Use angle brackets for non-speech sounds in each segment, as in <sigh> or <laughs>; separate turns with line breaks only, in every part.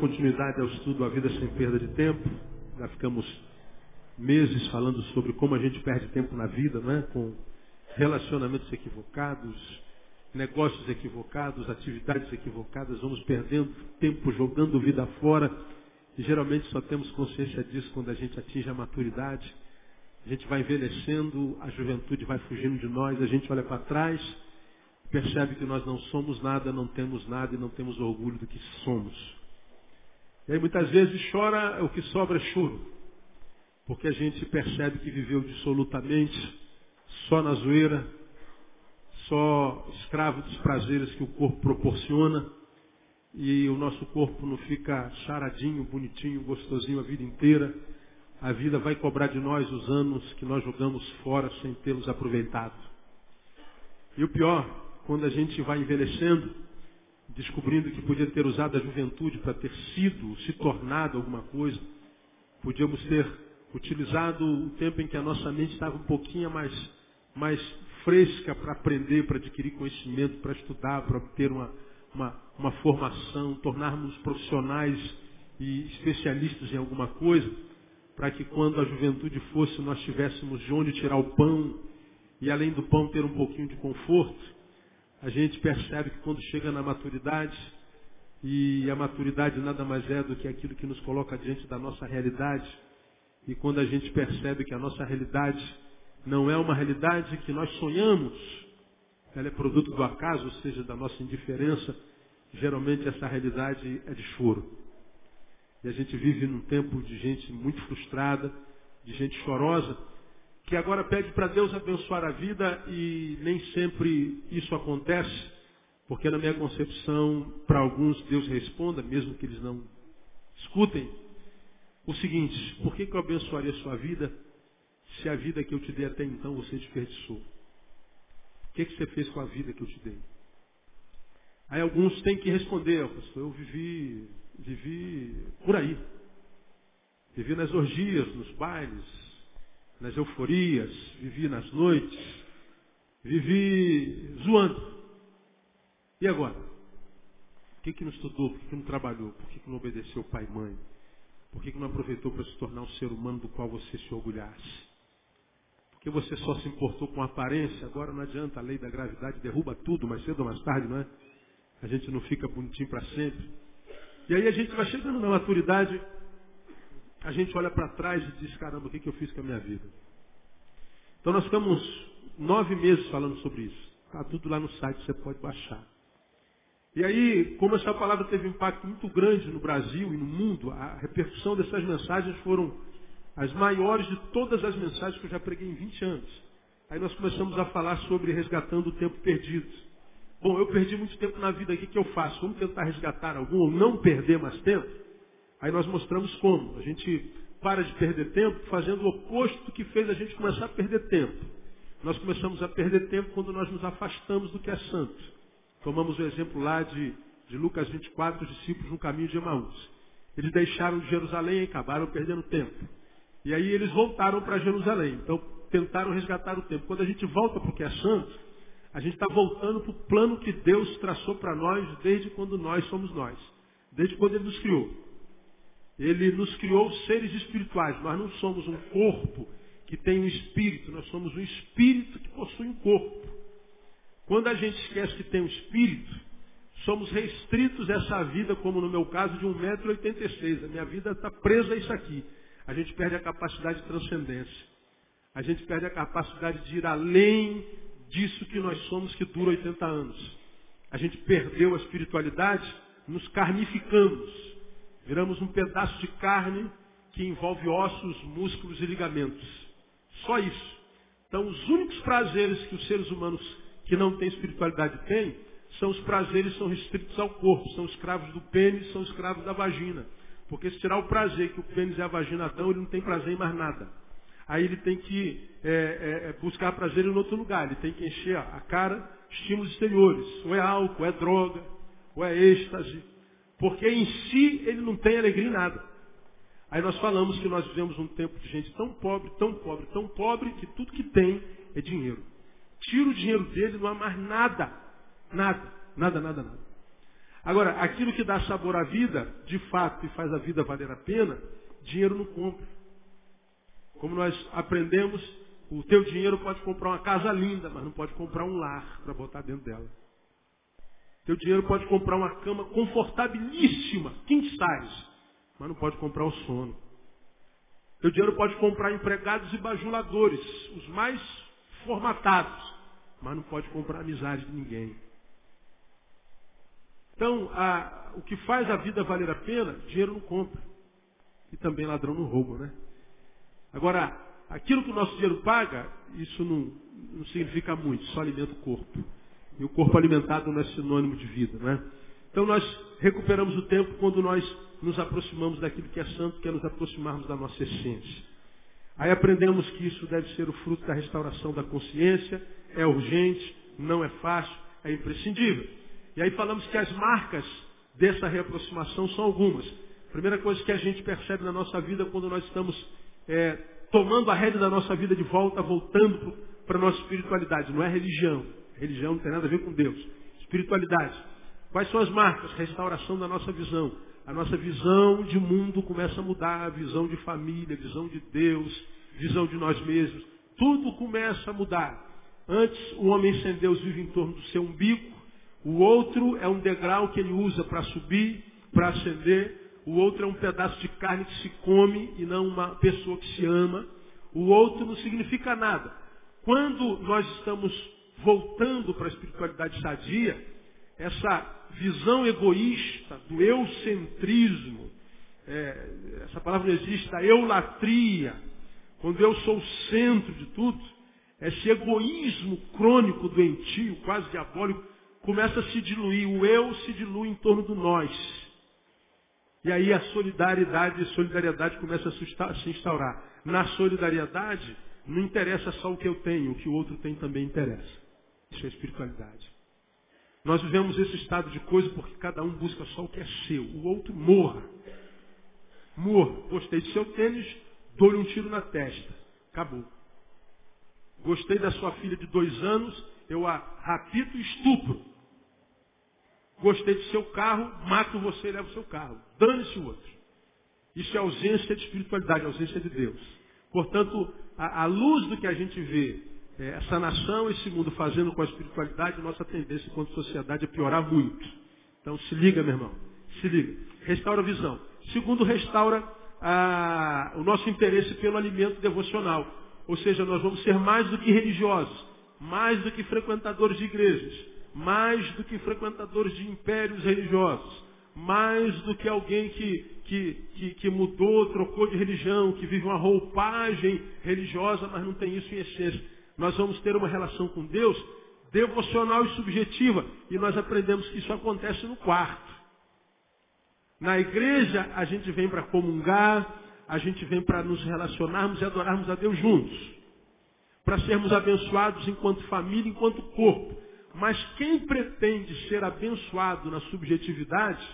Continuidade ao estudo A Vida Sem Perda de Tempo. Já ficamos meses falando sobre como a gente perde tempo na vida, não é? Com relacionamentos equivocados, negócios equivocados, atividades equivocadas. Vamos perdendo tempo jogando vida fora. E geralmente só temos consciência disso quando a gente atinge a maturidade. A gente vai envelhecendo, a juventude vai fugindo de nós, a gente olha para trás percebe que nós não somos nada, não temos nada e não temos orgulho do que somos. E aí muitas vezes chora, o que sobra é choro. Porque a gente percebe que viveu dissolutamente, só na zoeira, só escravo dos prazeres que o corpo proporciona, e o nosso corpo não fica charadinho, bonitinho, gostosinho a vida inteira. A vida vai cobrar de nós os anos que nós jogamos fora sem tê-los aproveitado. E o pior, quando a gente vai envelhecendo, descobrindo que podia ter usado a juventude para ter sido, se tornado alguma coisa, podíamos ter utilizado o tempo em que a nossa mente estava um pouquinho mais, mais fresca para aprender, para adquirir conhecimento, para estudar, para obter uma, uma, uma formação, tornarmos profissionais e especialistas em alguma coisa, para que quando a juventude fosse nós tivéssemos de onde tirar o pão e além do pão ter um pouquinho de conforto, a gente percebe que quando chega na maturidade, e a maturidade nada mais é do que aquilo que nos coloca diante da nossa realidade, e quando a gente percebe que a nossa realidade não é uma realidade que nós sonhamos, ela é produto do acaso, ou seja, da nossa indiferença, geralmente essa realidade é de choro. E a gente vive num tempo de gente muito frustrada, de gente chorosa, que agora pede para Deus abençoar a vida e nem sempre isso acontece, porque na minha concepção, para alguns Deus responda, mesmo que eles não escutem, o seguinte, por que, que eu abençoaria a sua vida se a vida que eu te dei até então você desperdiçou? O que, que você fez com a vida que eu te dei? Aí alguns têm que responder, pastor, eu vivi, vivi por aí. Vivi nas orgias, nos bailes, nas euforias, vivi nas noites, vivi zoando. E agora? Por que, que não estudou? Por que, que não trabalhou? Por que, que não obedeceu pai e mãe? Por que, que não aproveitou para se tornar um ser humano do qual você se orgulhasse? Porque você só se importou com aparência, agora não adianta, a lei da gravidade derruba tudo, mais cedo ou mais tarde, não é? A gente não fica bonitinho para sempre. E aí a gente vai chegando na maturidade a gente olha para trás e diz, caramba, o que, que eu fiz com a minha vida? Então nós ficamos nove meses falando sobre isso. Está tudo lá no site, você pode baixar. E aí, como essa palavra teve um impacto muito grande no Brasil e no mundo, a repercussão dessas mensagens foram as maiores de todas as mensagens que eu já preguei em 20 anos. Aí nós começamos a falar sobre resgatando o tempo perdido. Bom, eu perdi muito tempo na vida, o que, que eu faço? Vamos tentar resgatar algum ou não perder mais tempo? Aí nós mostramos como. A gente para de perder tempo fazendo o oposto que fez a gente começar a perder tempo. Nós começamos a perder tempo quando nós nos afastamos do que é santo. Tomamos o exemplo lá de, de Lucas 24, os discípulos no caminho de Emaús. Eles deixaram de Jerusalém e acabaram perdendo tempo. E aí eles voltaram para Jerusalém. Então tentaram resgatar o tempo. Quando a gente volta para o que é santo, a gente está voltando para o plano que Deus traçou para nós desde quando nós somos nós. Desde quando Ele nos criou. Ele nos criou seres espirituais. Nós não somos um corpo que tem um espírito, nós somos um espírito que possui um corpo. Quando a gente esquece que tem um espírito, somos restritos a essa vida, como no meu caso, de 1,86m. A minha vida está presa a isso aqui. A gente perde a capacidade de transcendência. A gente perde a capacidade de ir além disso que nós somos, que dura 80 anos. A gente perdeu a espiritualidade, nos carnificamos. Viramos um pedaço de carne que envolve ossos, músculos e ligamentos. Só isso. Então, os únicos prazeres que os seres humanos que não têm espiritualidade têm, são os prazeres que são restritos ao corpo, são escravos do pênis, são escravos da vagina. Porque se tirar o prazer que o pênis e a vagina dão, ele não tem prazer em mais nada. Aí ele tem que é, é, é buscar prazer em outro lugar. Ele tem que encher a cara estímulos exteriores. Ou é álcool, ou é droga, ou é êxtase, porque em si ele não tem alegria em nada. Aí nós falamos que nós vivemos um tempo de gente tão pobre, tão pobre, tão pobre, que tudo que tem é dinheiro. Tira o dinheiro dele, não há mais nada. Nada, nada, nada, nada. Agora, aquilo que dá sabor à vida, de fato, e faz a vida valer a pena, dinheiro não compra. Como nós aprendemos, o teu dinheiro pode comprar uma casa linda, mas não pode comprar um lar para botar dentro dela. Teu dinheiro pode comprar uma cama confortabilíssima, king size, mas não pode comprar o sono. Teu dinheiro pode comprar empregados e bajuladores, os mais formatados, mas não pode comprar amizade de ninguém. Então, a, o que faz a vida valer a pena, dinheiro não compra. E também ladrão não rouba, né? Agora, aquilo que o nosso dinheiro paga, isso não, não significa muito, só alimenta o corpo. E o corpo alimentado não é sinônimo de vida, né? Então nós recuperamos o tempo quando nós nos aproximamos daquilo que é santo, que é nos aproximarmos da nossa essência. Aí aprendemos que isso deve ser o fruto da restauração da consciência, é urgente, não é fácil, é imprescindível. E aí falamos que as marcas dessa reaproximação são algumas. A primeira coisa que a gente percebe na nossa vida quando nós estamos é, tomando a rédea da nossa vida de volta, voltando para a nossa espiritualidade. Não é religião. Religião não tem nada a ver com Deus. Espiritualidade. Quais são as marcas? Restauração da nossa visão. A nossa visão de mundo começa a mudar, a visão de família, visão de Deus, visão de nós mesmos. Tudo começa a mudar. Antes, o homem sem Deus vive em torno do seu umbigo, o outro é um degrau que ele usa para subir, para ascender. O outro é um pedaço de carne que se come e não uma pessoa que se ama. O outro não significa nada. Quando nós estamos voltando para a espiritualidade sadia, essa visão egoísta do eucentrismo, é, essa palavra não existe, a eulatria, quando eu sou o centro de tudo, esse egoísmo crônico, doentio, quase diabólico, começa a se diluir, o eu se dilui em torno do nós. E aí a solidariedade e solidariedade começa a se instaurar. Na solidariedade, não interessa só o que eu tenho, o que o outro tem também interessa. Isso é espiritualidade. Nós vivemos esse estado de coisa porque cada um busca só o que é seu. O outro morra. Morra. Gostei de seu tênis, dou-lhe um tiro na testa. Acabou. Gostei da sua filha de dois anos, eu a rapito e estupro. Gostei do seu carro, mato você e levo o seu carro. Dane-se o outro. Isso é ausência de espiritualidade, ausência de Deus. Portanto, à luz do que a gente vê, é, essa nação, esse mundo fazendo com a espiritualidade, nossa tendência enquanto sociedade é piorar muito. Então se liga, meu irmão. Se liga. Restaura a visão. Segundo, restaura o nosso interesse pelo alimento devocional. Ou seja, nós vamos ser mais do que religiosos, mais do que frequentadores de igrejas mais do que frequentadores de impérios religiosos, mais do que alguém que, que, que, que, mudou, trocou de religião, que vive uma roupagem religiosa, mas não tem isso em essência. Nós vamos ter uma relação com Deus devocional e subjetiva, e nós aprendemos que isso acontece no quarto. Na igreja, a gente vem para comungar, a gente vem para nos relacionarmos e adorarmos a Deus juntos. Para sermos abençoados enquanto família, enquanto corpo. Mas quem pretende ser abençoado na subjetividade,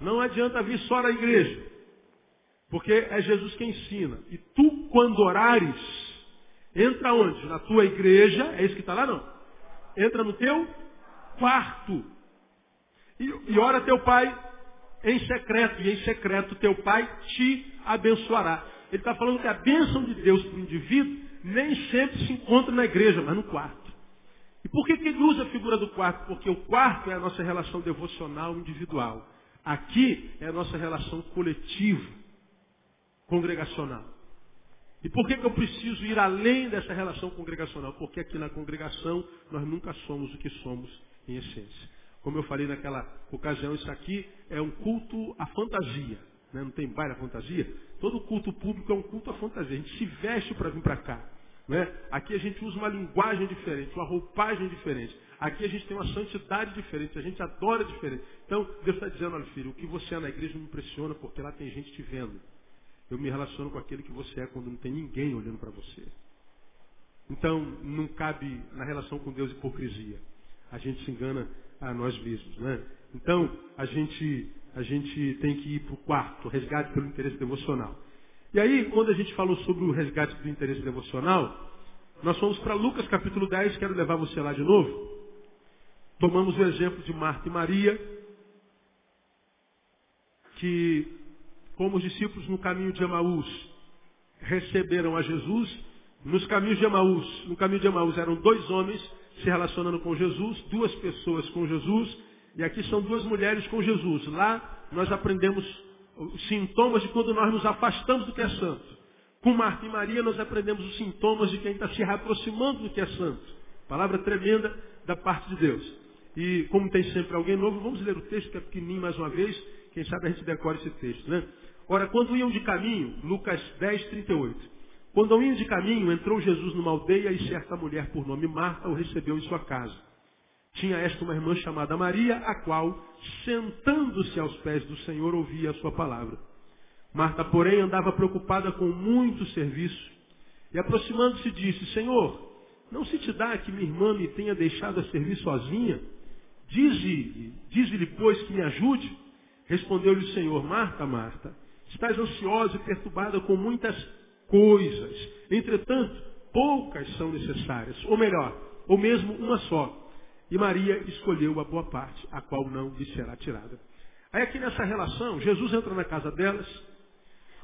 não adianta vir só na igreja. Porque é Jesus quem ensina. E tu, quando orares, entra onde? Na tua igreja, é isso que está lá não? Entra no teu quarto. E, e ora teu pai em secreto. E em secreto teu pai te abençoará. Ele está falando que a bênção de Deus para o indivíduo nem sempre se encontra na igreja, mas no quarto. E por que, que ele usa a figura do quarto? Porque o quarto é a nossa relação devocional individual. Aqui é a nossa relação coletiva, congregacional. E por que, que eu preciso ir além dessa relação congregacional? Porque aqui na congregação nós nunca somos o que somos em essência. Como eu falei naquela ocasião, isso aqui é um culto à fantasia. Né? Não tem baile à fantasia? Todo culto público é um culto à fantasia. A gente se veste para vir para cá. Né? Aqui a gente usa uma linguagem diferente, uma roupagem diferente. Aqui a gente tem uma santidade diferente, a gente adora diferente. Então, Deus está dizendo, olha filho, o que você é na igreja me impressiona porque lá tem gente te vendo. Eu me relaciono com aquele que você é quando não tem ninguém olhando para você. Então, não cabe na relação com Deus hipocrisia. A gente se engana a nós mesmos. Né? Então, a gente, a gente tem que ir para o quarto, resgate pelo interesse devocional. E aí, quando a gente falou sobre o resgate do interesse devocional, nós fomos para Lucas capítulo 10, quero levar você lá de novo. Tomamos o exemplo de Marta e Maria. que, como os discípulos no caminho de Emaús receberam a Jesus, nos caminhos de Emaús, no caminho de Emaús eram dois homens se relacionando com Jesus, duas pessoas com Jesus, e aqui são duas mulheres com Jesus. Lá nós aprendemos os sintomas de quando nós nos afastamos do que é santo. Com Marta e Maria nós aprendemos os sintomas de quem está se aproximando do que é santo. Palavra tremenda da parte de Deus. E como tem sempre alguém novo, vamos ler o texto que é pequenininho mais uma vez. Quem sabe a gente decora esse texto, né? Ora, quando iam de caminho, Lucas 10, 38. Quando iam de caminho, entrou Jesus numa aldeia e certa mulher por nome Marta o recebeu em sua casa. Tinha esta uma irmã chamada Maria, a qual, sentando-se aos pés do Senhor, ouvia a sua palavra. Marta, porém, andava preocupada com muito serviço e, aproximando-se, disse: Senhor, não se te dá que minha irmã me tenha deixado a servir sozinha? Dize-lhe, dize pois, que me ajude. Respondeu-lhe o Senhor: Marta, Marta, estás ansiosa e perturbada com muitas coisas. Entretanto, poucas são necessárias. Ou melhor, ou mesmo uma só. E Maria escolheu a boa parte, a qual não lhe será tirada. Aí aqui nessa relação, Jesus entra na casa delas.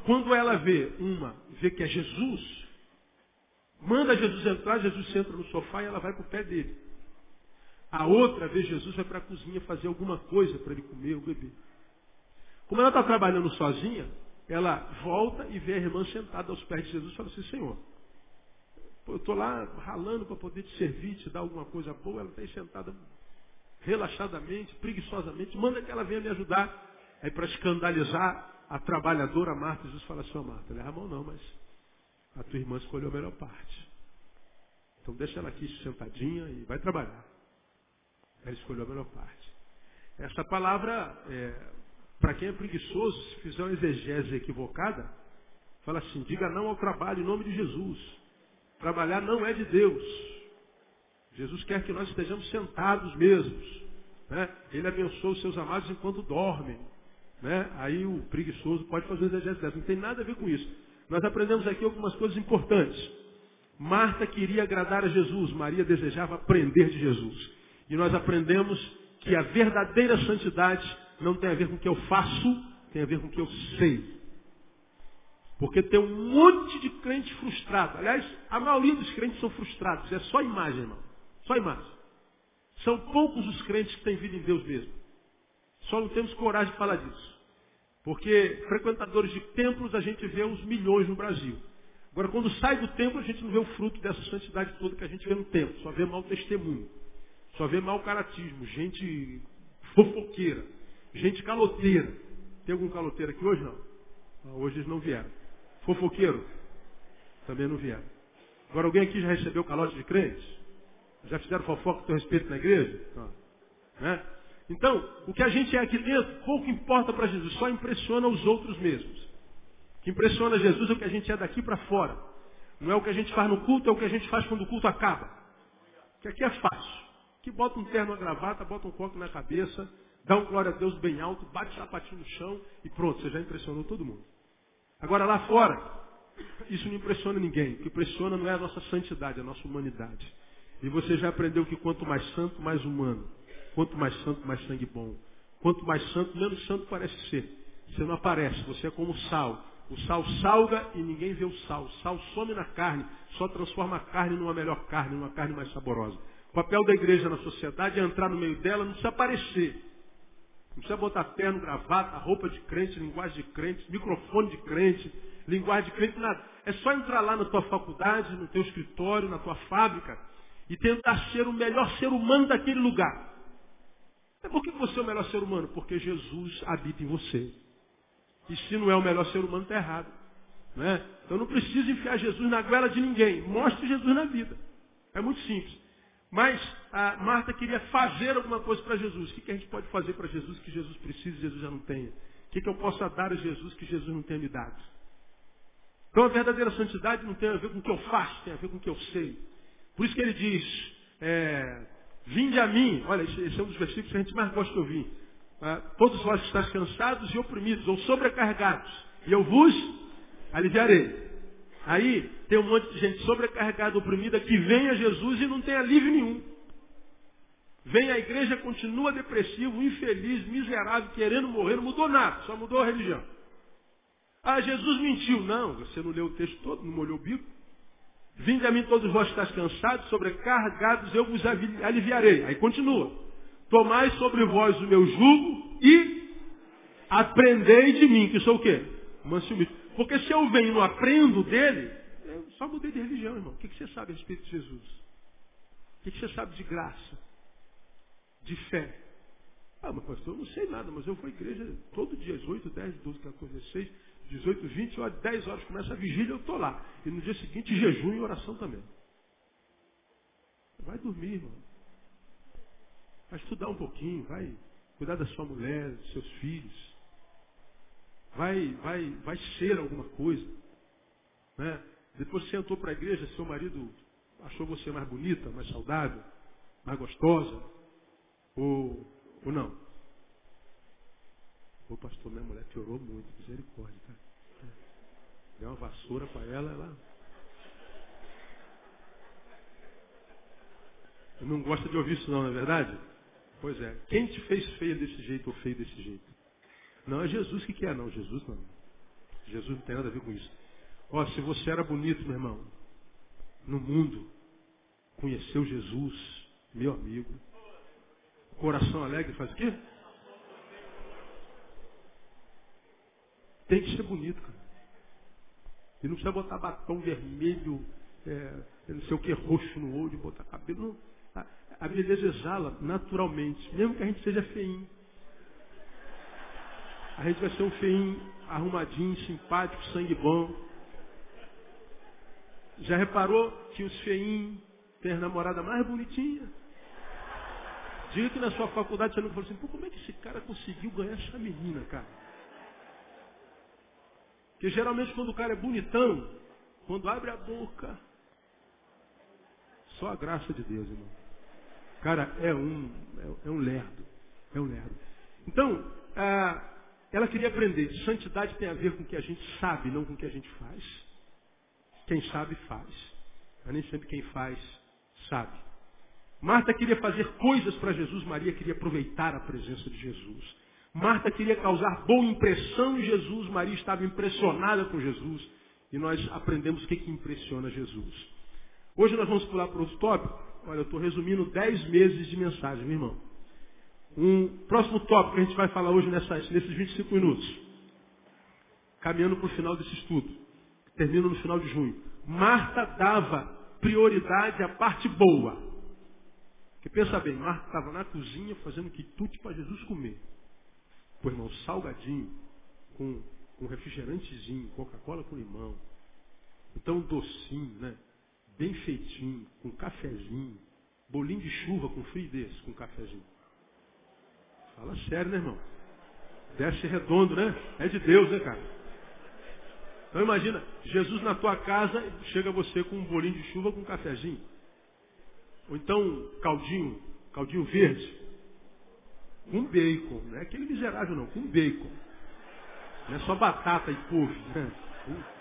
Quando ela vê uma, vê que é Jesus, manda Jesus entrar, Jesus senta no sofá e ela vai para o pé dele. A outra vê Jesus vai para a cozinha fazer alguma coisa para ele comer ou beber. Como ela está trabalhando sozinha, ela volta e vê a irmã sentada aos pés de Jesus e fala assim, Senhor, eu estou lá ralando para poder te servir, te dar alguma coisa boa, ela está aí sentada relaxadamente, preguiçosamente, manda que ela venha me ajudar. Aí para escandalizar a trabalhadora Marta, Jesus fala assim, oh, Marta, leva a mão não, mas a tua irmã escolheu a melhor parte. Então deixa ela aqui sentadinha e vai trabalhar. Ela escolheu a melhor parte. Essa palavra, é, para quem é preguiçoso, se fizer uma exegese equivocada, fala assim, diga não ao trabalho em nome de Jesus. Trabalhar não é de Deus. Jesus quer que nós estejamos sentados mesmos. Né? Ele abençoa os seus amados enquanto dormem. Né? Aí o preguiçoso pode fazer exegese dessa. Não tem nada a ver com isso. Nós aprendemos aqui algumas coisas importantes. Marta queria agradar a Jesus, Maria desejava aprender de Jesus. E nós aprendemos que a verdadeira santidade não tem a ver com o que eu faço, tem a ver com o que eu sei. Porque tem um monte de crente frustrado. Aliás, a maioria dos crentes são frustrados. É só imagem, irmão. Só imagem. São poucos os crentes que têm vida em Deus mesmo. Só não temos coragem de falar disso. Porque frequentadores de templos a gente vê uns milhões no Brasil. Agora, quando sai do templo, a gente não vê o fruto dessa santidade toda que a gente vê no templo. Só vê mau testemunho. Só vê mau caratismo. Gente fofoqueira. Gente caloteira. Tem algum caloteiro aqui hoje? Não. Hoje eles não vieram. Fofoqueiro? Também não vieram. Agora, alguém aqui já recebeu calote de crentes? Já fizeram fofoca teu respeito na igreja? Né? Então, o que a gente é aqui dentro, pouco importa para Jesus, só impressiona os outros mesmos. O que impressiona Jesus é o que a gente é daqui para fora. Não é o que a gente faz no culto, é o que a gente faz quando o culto acaba. Que aqui é fácil. Que bota um terno, uma gravata, bota um coque na cabeça, dá um glória a Deus bem alto, bate o sapatinho no chão e pronto, você já impressionou todo mundo. Agora lá fora, isso não impressiona ninguém. O que impressiona não é a nossa santidade, é a nossa humanidade. E você já aprendeu que quanto mais santo, mais humano. Quanto mais santo, mais sangue bom. Quanto mais santo, menos santo parece ser. Você não aparece, você é como sal. O sal salga e ninguém vê o sal. O sal some na carne, só transforma a carne numa melhor carne, numa carne mais saborosa. O papel da igreja na sociedade é entrar no meio dela, não se aparecer. Não precisa botar terno, gravata, roupa de crente, linguagem de crente, microfone de crente, linguagem de crente, nada. É só entrar lá na tua faculdade, no teu escritório, na tua fábrica e tentar ser o melhor ser humano daquele lugar. É por que você é o melhor ser humano? Porque Jesus habita em você. E se não é o melhor ser humano, está errado. Não é? Então não precisa enfiar Jesus na goela de ninguém. Mostre Jesus na vida. É muito simples. Mas a Marta queria fazer alguma coisa para Jesus. O que, que a gente pode fazer para Jesus que Jesus precisa e Jesus já não tenha? O que, que eu posso dar a Jesus que Jesus não tenha me dado? Então a verdadeira santidade não tem a ver com o que eu faço, tem a ver com o que eu sei. Por isso que ele diz, é, vinde a mim. Olha, esse, é um dos versículos que a gente mais gosta de ouvir. Ah, todos vós estáis cansados e oprimidos, ou sobrecarregados, e eu vos aliviarei. Aí tem um monte de gente sobrecarregada, oprimida, que vem a Jesus e não tem alívio nenhum. Vem à igreja, continua depressivo, infeliz, miserável, querendo morrer, não mudou nada, só mudou a religião. Ah, Jesus mentiu. Não, você não leu o texto todo, não molhou o bico. Vinde a mim todos vós que estáis cansados, sobrecarregados, eu vos aliviarei. Aí continua. Tomai sobre vós o meu jugo e aprendei de mim, que sou o quê? Manso Porque se eu venho e não aprendo dele, eu só mudei de religião, irmão. O que você sabe a respeito de Jesus? O que você sabe de graça? De fé? Ah, mas pastor, eu não sei nada, mas eu vou à igreja todo dia, às 8, 10, 12, 14, 16, 18, 20, ó, 10 horas começa a vigília, eu estou lá. E no dia seguinte, jejum e oração também. Vai dormir, irmão. Vai estudar um pouquinho, vai cuidar da sua mulher, dos seus filhos. Vai, vai, vai ser alguma coisa. Né? Depois você entrou para a igreja, seu marido achou você mais bonita, mais saudável, mais gostosa. Ou, ou não? Ô pastor, minha mulher piorou muito, misericórdia, cara. Deu uma vassoura para ela, ela. Não gosta de ouvir isso não, não é verdade? Pois é. Quem te fez feia desse jeito ou feio desse jeito? Não é Jesus que quer, não. Jesus não. Jesus não tem nada a ver com isso. Ó, se você era bonito, meu irmão, no mundo, conheceu Jesus, meu amigo. Coração alegre faz o quê? Tem que ser bonito, cara. E não precisa botar batom vermelho, é, não sei o que, roxo no olho, botar cabelo. Não. A, a beleza exala naturalmente, mesmo que a gente seja feinho. A gente vai ser um feinho arrumadinho, simpático, sangue bom. Já reparou que os feinhos têm a namorada mais bonitinha? Diga que na sua faculdade você não falou assim, Pô, como é que esse cara conseguiu ganhar essa menina, cara? Porque geralmente quando o cara é bonitão, quando abre a boca, só a graça de Deus, irmão. Cara é um, é, é um lerdo. É um lerdo. Então, ah, ela queria aprender. Santidade tem a ver com o que a gente sabe, não com o que a gente faz. Quem sabe, faz. Mas nem sempre quem faz, sabe. Marta queria fazer coisas para Jesus, Maria queria aproveitar a presença de Jesus. Marta queria causar boa impressão em Jesus, Maria estava impressionada com Jesus. E nós aprendemos o que, que impressiona Jesus. Hoje nós vamos pular para outro tópico. Olha, eu estou resumindo 10 meses de mensagem, meu irmão. Um próximo tópico que a gente vai falar hoje nessas, nesses 25 minutos. Caminhando para o final desse estudo. Que termina no final de junho. Marta dava prioridade à parte boa. Porque pensa bem, Marta estava na cozinha fazendo quitute para Jesus comer. Pô, irmão, salgadinho, com, com refrigerantezinho, Coca-Cola com limão. Então, docinho, né? Bem feitinho, com cafezinho. Bolinho de chuva com frio desse, com cafezinho. Fala sério, né, irmão? Desce redondo, né? É de Deus, né, cara? Então imagina, Jesus na tua casa, chega você com um bolinho de chuva com um cafezinho. Ou então caldinho, caldinho verde. Com bacon. Não é aquele miserável não, com bacon. Não é só batata e couve. Né?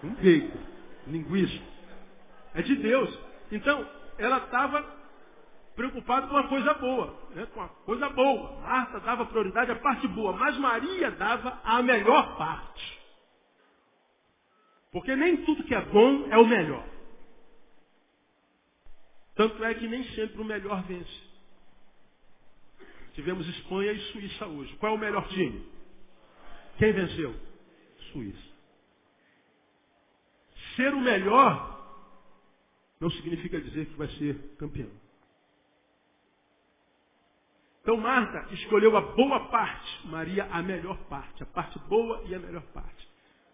Com, bacon. Linguiça. É de Deus. Então, ela estava preocupada com uma coisa boa. Né? Com uma coisa boa. Marta dava prioridade à parte boa, mas Maria dava a melhor parte. Porque nem tudo que é bom é o melhor. Tanto é que nem sempre o melhor vence. Tivemos Espanha e Suíça hoje. Qual é o melhor time? Quem venceu? Suíça. Ser o melhor não significa dizer que vai ser campeão. Então Marta escolheu a boa parte, Maria a melhor parte, a parte boa e a melhor parte.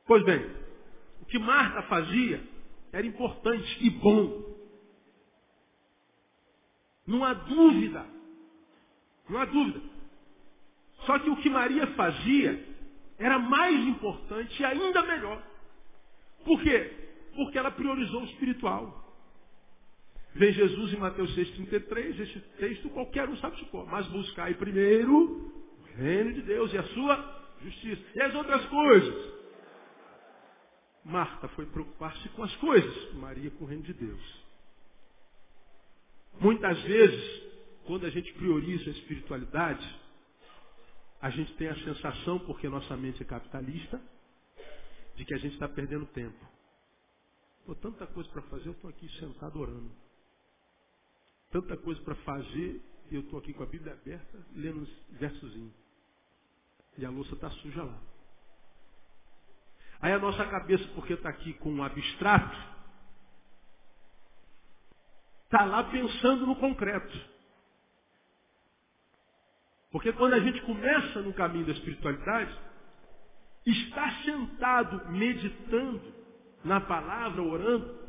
Pois bem, o que Marta fazia era importante e bom. Não há dúvida não há dúvida. Só que o que Maria fazia era mais importante e ainda melhor. Por quê? Porque ela priorizou o espiritual. Vem Jesus em Mateus 6,33, esse texto qualquer um sabe supor. Mas buscai primeiro o reino de Deus e a sua justiça. E as outras coisas. Marta foi preocupar-se com as coisas, Maria com o reino de Deus. Muitas vezes quando a gente prioriza a espiritualidade, a gente tem a sensação, porque nossa mente é capitalista, de que a gente está perdendo tempo. Pô, tanta coisa para fazer, eu estou aqui sentado orando. Tanta coisa para fazer, e eu estou aqui com a Bíblia aberta, lendo um versozinho. E a louça está suja lá. Aí a nossa cabeça, porque está aqui com um abstrato, está lá pensando no concreto. Porque quando a gente começa no caminho da espiritualidade, estar sentado meditando na palavra, orando,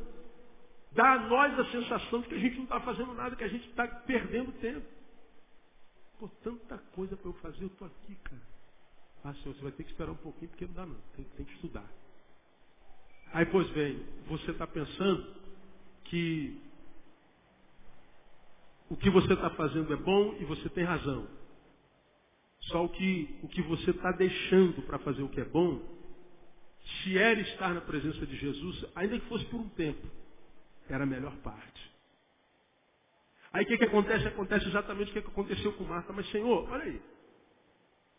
dá a nós a sensação de que a gente não está fazendo nada, que a gente está perdendo tempo. Pô, tanta coisa para eu fazer, eu estou aqui, cara. Ah, senhor, você vai ter que esperar um pouquinho, porque não dá não, tem, tem que estudar. Aí, pois bem, você está pensando que o que você está fazendo é bom e você tem razão. Só o que, o que você está deixando para fazer o que é bom, se era estar na presença de Jesus, ainda que fosse por um tempo, era a melhor parte. Aí o que, que acontece? Acontece exatamente o que, que aconteceu com Marta. Mas Senhor, olha aí.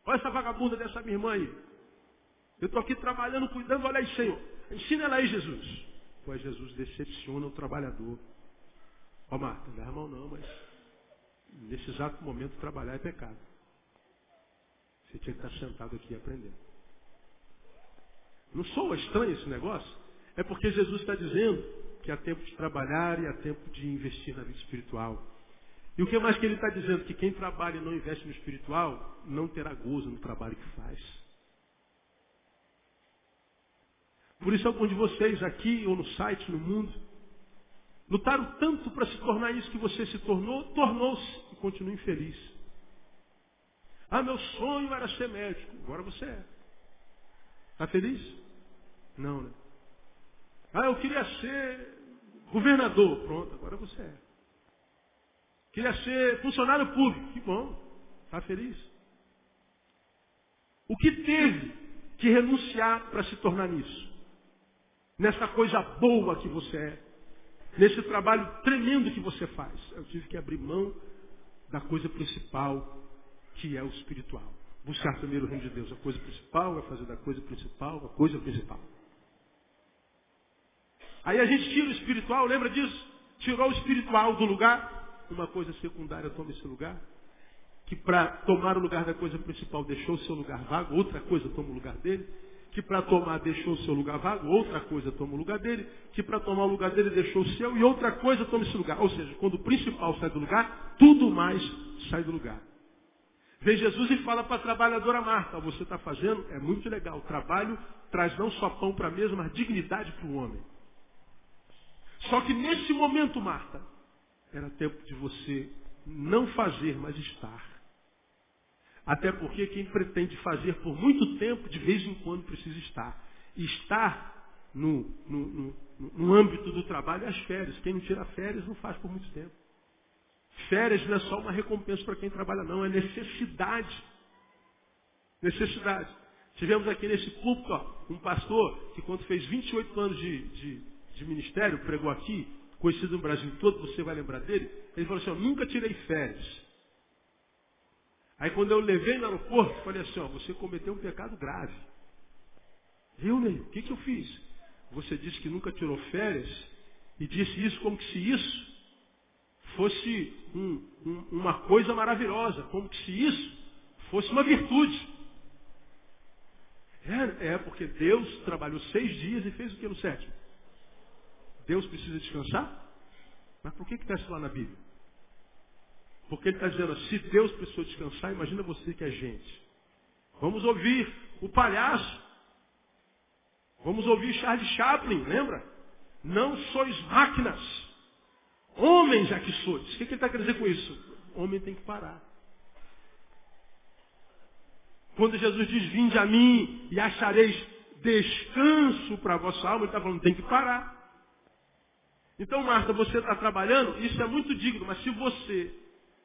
Olha essa vagabunda dessa minha irmã aí. Eu estou aqui trabalhando, cuidando, olha aí, Senhor. Ensina ela aí, Jesus. Pois Jesus decepciona o trabalhador. Ó oh, Marta, não é mão não, mas nesse exato momento trabalhar é pecado. Você tinha que estar sentado aqui aprendendo. Não sou estranho esse negócio? É porque Jesus está dizendo que há tempo de trabalhar e há tempo de investir na vida espiritual. E o que mais que ele está dizendo? Que quem trabalha e não investe no espiritual não terá gozo no trabalho que faz. Por isso alguns de vocês aqui ou no site, no mundo, lutaram tanto para se tornar isso que você se tornou, tornou-se e continua infeliz. Ah, meu sonho era ser médico. Agora você é. Está feliz? Não, né? Ah, eu queria ser governador. Pronto, agora você é. Queria ser funcionário público. Que bom. Está feliz? O que teve que renunciar para se tornar nisso? Nessa coisa boa que você é. Nesse trabalho tremendo que você faz. Eu tive que abrir mão da coisa principal que é o espiritual. Buscar primeiro o reino de Deus. A coisa principal é fazer da coisa principal a coisa principal. Aí a gente tira o espiritual, lembra disso? Tirou o espiritual do lugar, uma coisa secundária toma esse lugar. Que para tomar o lugar da coisa principal deixou o seu lugar vago, outra coisa toma o lugar dele. Que para tomar deixou o seu lugar vago, outra coisa toma o lugar dele. Que para tomar o lugar dele deixou o seu e outra coisa toma esse lugar. Ou seja, quando o principal sai do lugar, tudo mais sai do lugar. Vem Jesus e fala para a trabalhadora Marta, você está fazendo, é muito legal. O trabalho traz não só pão para a mesa, mas dignidade para o homem. Só que nesse momento, Marta, era tempo de você não fazer, mas estar. Até porque quem pretende fazer por muito tempo, de vez em quando precisa estar. E estar no, no, no, no âmbito do trabalho é as férias. Quem não tira férias não faz por muito tempo. Férias não é só uma recompensa para quem trabalha, não, é necessidade. Necessidade. Tivemos aqui nesse púlpito ó, um pastor que quando fez 28 anos de, de, de, ministério, pregou aqui, conhecido no Brasil todo, você vai lembrar dele, ele falou assim, ó, nunca tirei férias. Aí quando eu levei no aeroporto, falei assim, ó, você cometeu um pecado grave. Eu, Ney, o que, que eu fiz? Você disse que nunca tirou férias e disse isso como que se isso fosse um, um, uma coisa maravilhosa, como se isso fosse uma virtude. É, é, porque Deus trabalhou seis dias e fez o que no sétimo? Deus precisa descansar? Mas por que está isso lá na Bíblia? Porque ele está dizendo, se Deus precisou descansar, imagina você que é gente. Vamos ouvir o palhaço. Vamos ouvir Charles Chaplin, lembra? Não sois máquinas. Homens já que sois. O que, ele está querendo dizer com isso? O homem tem que parar. Quando Jesus diz, vinde a mim e achareis descanso para a vossa alma, ele está falando, tem que parar. Então, Marta, você está trabalhando, isso é muito digno, mas se você,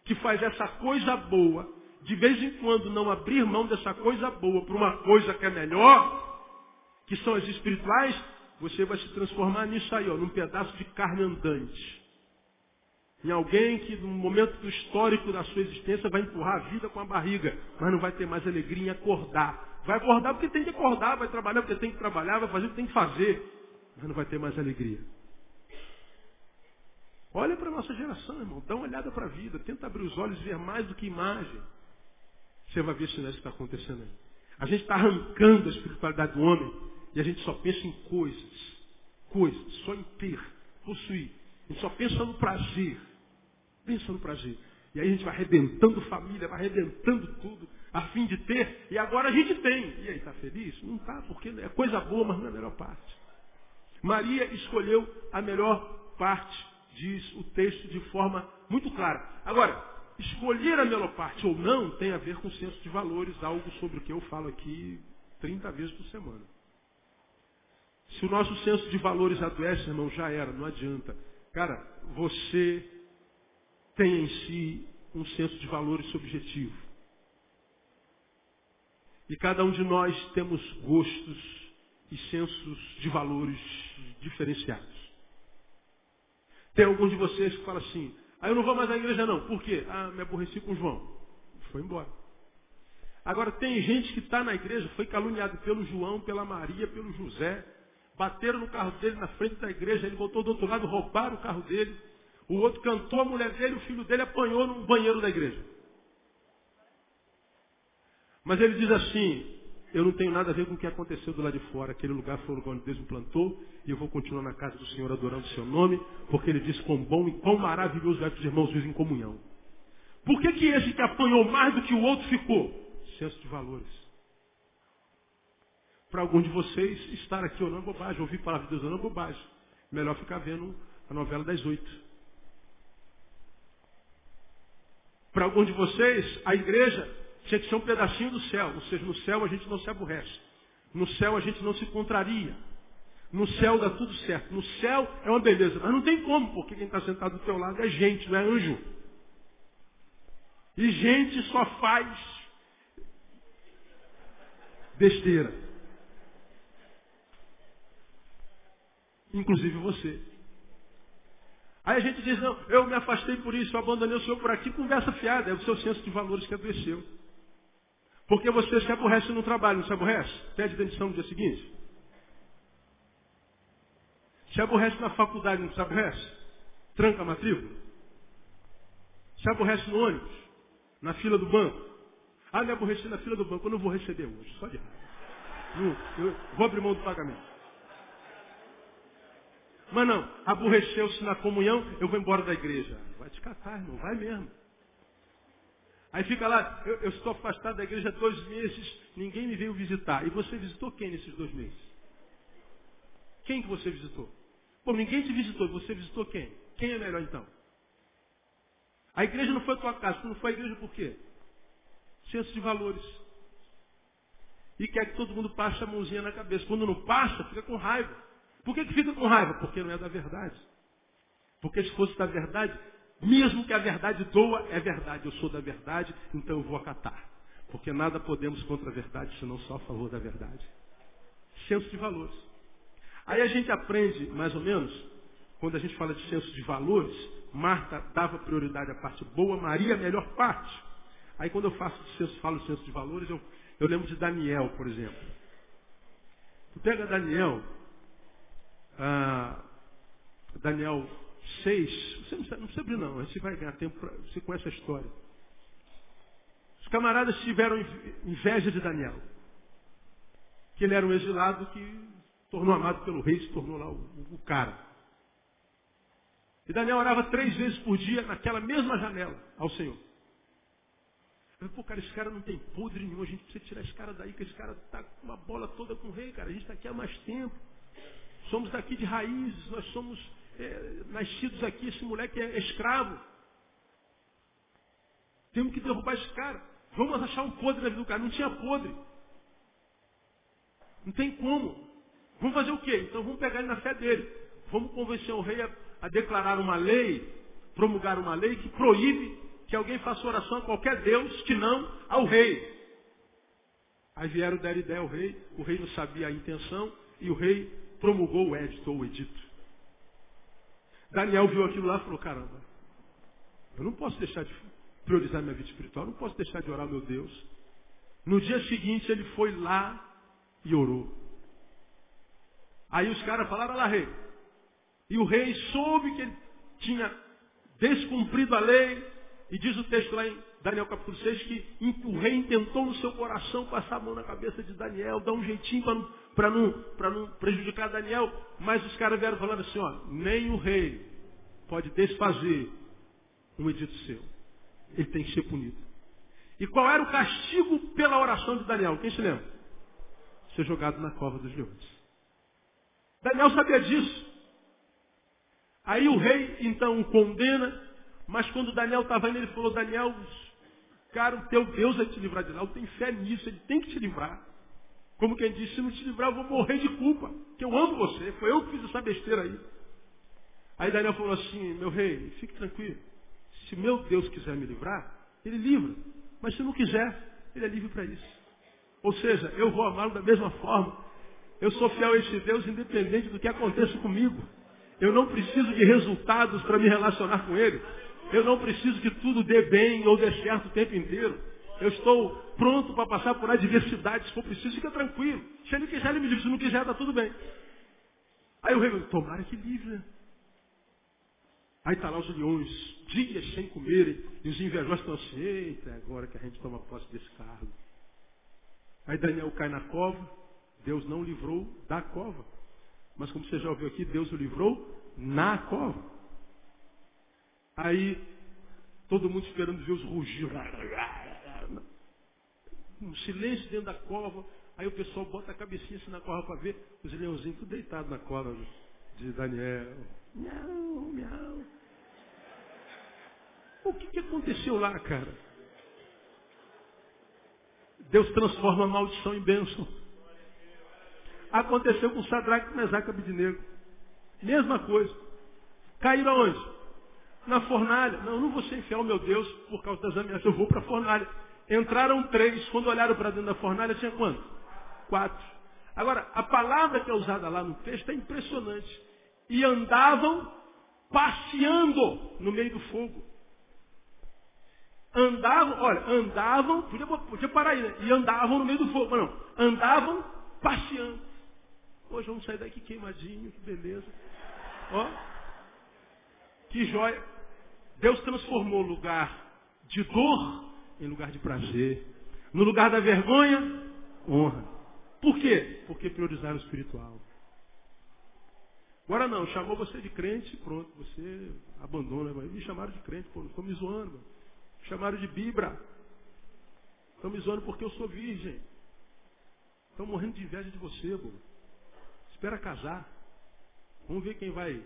que faz essa coisa boa, de vez em quando não abrir mão dessa coisa boa para uma coisa que é melhor, que são as espirituais, você vai se transformar nisso aí, ó, num pedaço de carne andante. Em alguém que no momento histórico da sua existência vai empurrar a vida com a barriga, mas não vai ter mais alegria em acordar. Vai acordar porque tem que acordar, vai trabalhar porque tem que trabalhar, vai fazer o que tem que fazer, mas não vai ter mais alegria. Olha para a nossa geração, irmão. Dá uma olhada para a vida. Tenta abrir os olhos e ver mais do que imagem. Você vai ver se não é isso que está acontecendo aí. A gente está arrancando a espiritualidade do homem e a gente só pensa em coisas. Coisas. Só em ter, possuir. A gente só pensa no prazer. Pensa no prazer. E aí a gente vai arrebentando família, vai arrebentando tudo, a fim de ter, e agora a gente tem. E aí, está feliz? Não está, porque é coisa boa, mas não é a melhor parte. Maria escolheu a melhor parte diz o texto de forma muito clara. Agora, escolher a melhor parte ou não tem a ver com senso de valores, algo sobre o que eu falo aqui 30 vezes por semana. Se o nosso senso de valores adoece, irmão, já era, não adianta. Cara, você tem em si um senso de valores subjetivo. E cada um de nós temos gostos e sensos de valores diferenciados. Tem alguns de vocês que falam assim, ah, eu não vou mais à igreja não. Por quê? Ah, me aborreci com João. Foi embora. Agora tem gente que está na igreja, foi caluniado pelo João, pela Maria, pelo José. Bateram no carro dele na frente da igreja, ele voltou do outro lado, roubaram o carro dele. O outro cantou a mulher dele, o filho dele apanhou no banheiro da igreja. Mas ele diz assim, eu não tenho nada a ver com o que aconteceu do lado de fora. Aquele lugar foi o lugar onde Deus me plantou. E eu vou continuar na casa do Senhor adorando o seu nome. Porque ele disse quão bom e quão maravilhoso é que os irmãos vivem em comunhão. Por que, que esse que apanhou mais do que o outro ficou? Senso de valores. Para alguns de vocês, estar aqui ou não é bobagem. Ouvir palavra de Deus ou não é bobagem. Melhor ficar vendo a novela das oito. Para alguns de vocês, a igreja tinha que ser um pedacinho do céu. Ou seja, no céu a gente não se aborrece. No céu a gente não se contraria. No céu dá tudo certo. No céu é uma beleza. Mas não tem como, porque quem está sentado do teu lado é gente, não é anjo. E gente só faz besteira. Inclusive você. Aí a gente diz, não, eu me afastei por isso, eu abandonei o Senhor por aqui, conversa fiada, é o seu senso de valores que adoeceu. Porque você se aborrece no trabalho, não se aborrece? Pede demissão no dia seguinte. Se aborrece na faculdade, não se aborrece? Tranca a matrícula. Se aborrece no ônibus, na fila do banco. Ah, me aborreci na fila do banco, eu não vou receber hoje, só de raiva. eu vou abrir mão do pagamento. Mas não, aborreceu-se na comunhão, eu vou embora da igreja. Vai te catar, irmão, vai mesmo. Aí fica lá, eu, eu, estou afastado da igreja dois meses, ninguém me veio visitar. E você visitou quem nesses dois meses? Quem que você visitou? Pô, ninguém te visitou, você visitou quem? Quem é melhor então? A igreja não foi a tua casa, tu não foi a igreja por quê? Senso de valores. E quer que todo mundo passe a mãozinha na cabeça. Quando não passa, fica com raiva. Por que, que fica com raiva? Porque não é da verdade. Porque se fosse da verdade, mesmo que a verdade doa, é verdade. Eu sou da verdade, então eu vou acatar. Porque nada podemos contra a verdade, senão só a favor da verdade. Senso de valores. Aí a gente aprende, mais ou menos, quando a gente fala de senso de valores, Marta dava prioridade à parte boa, Maria a melhor parte. Aí quando eu faço senso, falo de senso de valores, eu, eu lembro de Daniel, por exemplo. Tu pega Daniel, ah, Daniel 6, você não, não precisa abrir não, gente vai ganhar tempo, pra, você conhece a história. Os camaradas tiveram inveja de Daniel. Que ele era um exilado que tornou amado pelo rei, se tornou lá o, o cara. E Daniel orava três vezes por dia naquela mesma janela ao Senhor. Eu falei, pô, cara, esse cara não tem podre nenhum, a gente precisa tirar esse cara daí, que esse cara está com uma bola toda com o rei, cara. A gente está aqui há mais tempo. Somos daqui de raízes, nós somos é, nascidos aqui, esse moleque é escravo. Temos que derrubar esse cara. Vamos achar um podre na vida do cara. Não tinha podre. Não tem como. Vamos fazer o quê? Então vamos pegar ele na fé dele. Vamos convencer o rei a, a declarar uma lei, promulgar uma lei que proíbe que alguém faça oração a qualquer Deus que não ao rei. Aí vieram dar ideia ao rei, o rei não sabia a intenção, e o rei promulgou o edito ou o edito. Daniel viu aquilo lá e falou, caramba, Eu não posso deixar de priorizar minha vida espiritual, não posso deixar de orar meu Deus. No dia seguinte ele foi lá e orou. Aí os caras falaram, lá rei. E o rei soube que ele tinha descumprido a lei, e diz o texto lá em Daniel capítulo 6 que o rei intentou no seu coração passar a mão na cabeça de Daniel, dar um jeitinho para não, não, não prejudicar Daniel, mas os caras vieram falando assim, ó, nem o rei pode desfazer um edito seu. Ele tem que ser punido. E qual era o castigo pela oração de Daniel? Quem se lembra? Ser jogado na cova dos leões. Daniel sabia disso. Aí o rei então o condena, mas quando Daniel estava indo, ele falou, Daniel, cara, o teu Deus vai te livrar de lá, eu tenho fé nisso, ele tem que te livrar. Como quem disse, se não te livrar, eu vou morrer de culpa, que eu amo você, foi eu que fiz essa besteira aí. Aí Daniel falou assim, meu rei, fique tranquilo, se meu Deus quiser me livrar, ele livra, mas se não quiser, ele é livre para isso. Ou seja, eu vou amá-lo da mesma forma. Eu sou fiel a esse Deus independente do que aconteça comigo. Eu não preciso de resultados para me relacionar com Ele. Eu não preciso que tudo dê bem ou dê certo o tempo inteiro. Eu estou pronto para passar por adversidades. Se for preciso, fica tranquilo. Se ele quiser, ele me livra. Se não quiser, está tudo bem. Aí o rei falou, tomara que livre? Aí está lá os leões, dias sem comerem, e os invejosos estão assim, eita, é agora que a gente toma posse desse cargo. Aí Daniel cai na cova, Deus não livrou da cova. Mas como você já ouviu aqui, Deus o livrou na cova. Aí, todo mundo esperando ver os rugidos. Um silêncio dentro da cova. Aí o pessoal bota a cabecinha assim na cova para ver os leãozinhos tudo deitados na cova de Daniel. Miau, miau. O que, que aconteceu lá, cara? Deus transforma a maldição em bênção. Aconteceu com Sadraque, Mesaque e Abidnego. Mesma coisa. Caíram onde? Na fornalha. Não, eu não vou ser infiel, meu Deus, por causa das ameaças. Eu vou para a fornalha. Entraram três. Quando olharam para dentro da fornalha, tinha quanto? Quatro. Agora, a palavra que é usada lá no texto é impressionante. E andavam passeando no meio do fogo. Andavam, olha, andavam, podia, podia parar aí, né? E andavam no meio do fogo. Mas não, andavam passeando. Hoje vamos sair daqui queimadinho, que beleza. Ó, que joia. Deus transformou o lugar de dor em lugar de prazer. No lugar da vergonha, honra. Por quê? Porque priorizaram o espiritual. Agora não, chamou você de crente, pronto, você abandona. Me chamaram de crente, pô, estou me zoando. Mano. Chamaram de Bibra. Estão me zoando porque eu sou virgem. Estão morrendo de inveja de você, pô. Espera casar. Vamos ver quem vai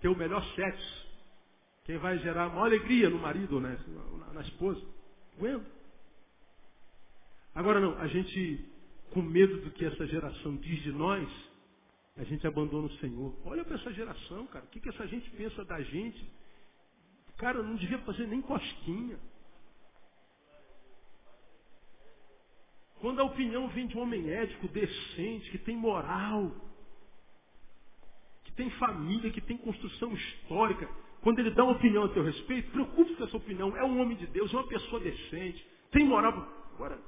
ter o melhor sexo. Quem vai gerar maior alegria no marido, né? na, na esposa. Aguenta. Agora não, a gente, com medo do que essa geração diz de nós, a gente abandona o Senhor. Olha para essa geração, cara. O que, que essa gente pensa da gente? Cara, não devia fazer nem cosquinha. Quando a opinião vem de um homem ético, decente, que tem moral, que tem família, que tem construção histórica, quando ele dá uma opinião a teu respeito, preocupe-se com essa opinião. É um homem de Deus, é uma pessoa decente, tem moral. Agora,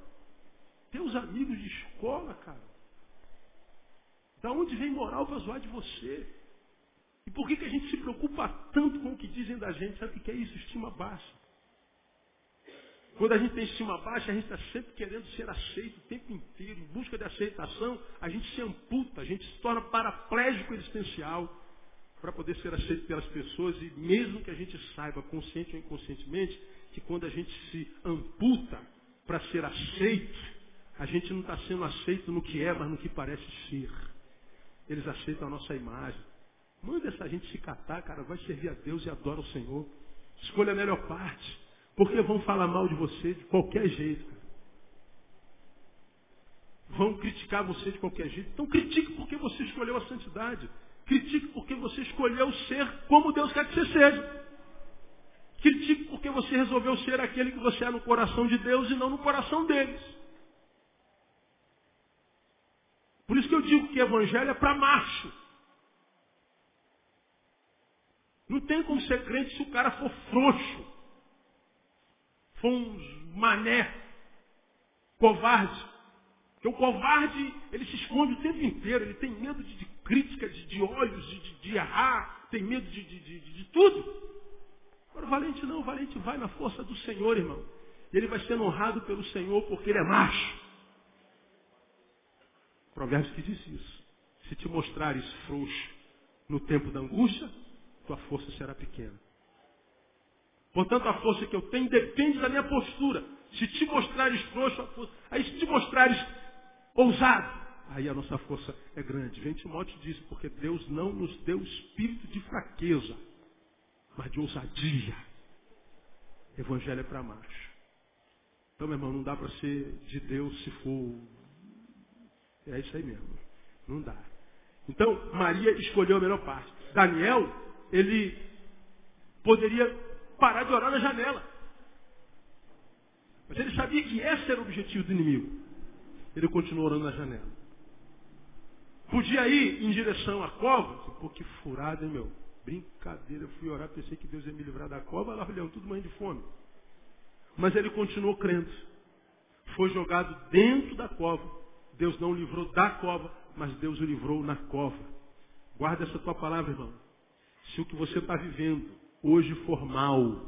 teus amigos de escola, cara. Da onde vem moral para zoar de você? E por que, que a gente se preocupa tanto com o que dizem da gente? Sabe o que é isso? Estima baixa. Quando a gente tem estima baixa, a gente está sempre querendo ser aceito o tempo inteiro. Em busca de aceitação, a gente se amputa, a gente se torna paraplégico existencial para poder ser aceito pelas pessoas. E mesmo que a gente saiba, consciente ou inconscientemente, que quando a gente se amputa para ser aceito, a gente não está sendo aceito no que é, mas no que parece ser. Eles aceitam a nossa imagem. Manda essa gente se catar, cara, vai servir a Deus e adora o Senhor. Escolha a melhor parte. Porque vão falar mal de você de qualquer jeito. Vão criticar você de qualquer jeito. Então critique porque você escolheu a santidade. Critique porque você escolheu ser como Deus quer que você seja. Critique porque você resolveu ser aquele que você é no coração de Deus e não no coração deles. Por isso que eu digo que evangelho é para macho. Não tem como ser crente se o cara for frouxo. foi um mané, covarde. Porque o covarde, ele se esconde o tempo inteiro, ele tem medo de crítica, de, de olhos, de, de, de, errar, tem medo de, de, tudo. Agora o valente não, o valente vai na força do Senhor, irmão. Ele vai sendo honrado pelo Senhor porque ele é macho. Provérbios que diz isso. Se te mostrares frouxo no tempo da angústia, tua força será pequena. Portanto, a força que eu tenho depende da minha postura. Se te mostrares frouxo, a força. Aí se te mostrares ousado, aí a nossa força é grande. Vem Timóteo diz, porque Deus não nos deu espírito de fraqueza, mas de ousadia. Evangelho é para macho. Então, meu irmão, não dá para ser de Deus se for. É isso aí mesmo. Não dá. Então, Maria escolheu a melhor parte. Daniel, ele poderia parar de orar na janela. Mas ele sabia que esse era o objetivo do inimigo. Ele continuou orando na janela. Podia ir em direção à cova. Pô, que furada, hein, meu? Brincadeira, eu fui orar, pensei que Deus ia me livrar da cova, lá olhando tudo morrendo de fome. Mas ele continuou crendo. Foi jogado dentro da cova. Deus não o livrou da cova, mas Deus o livrou na cova. Guarda essa tua palavra, irmão. Se o que você está vivendo hoje for mal,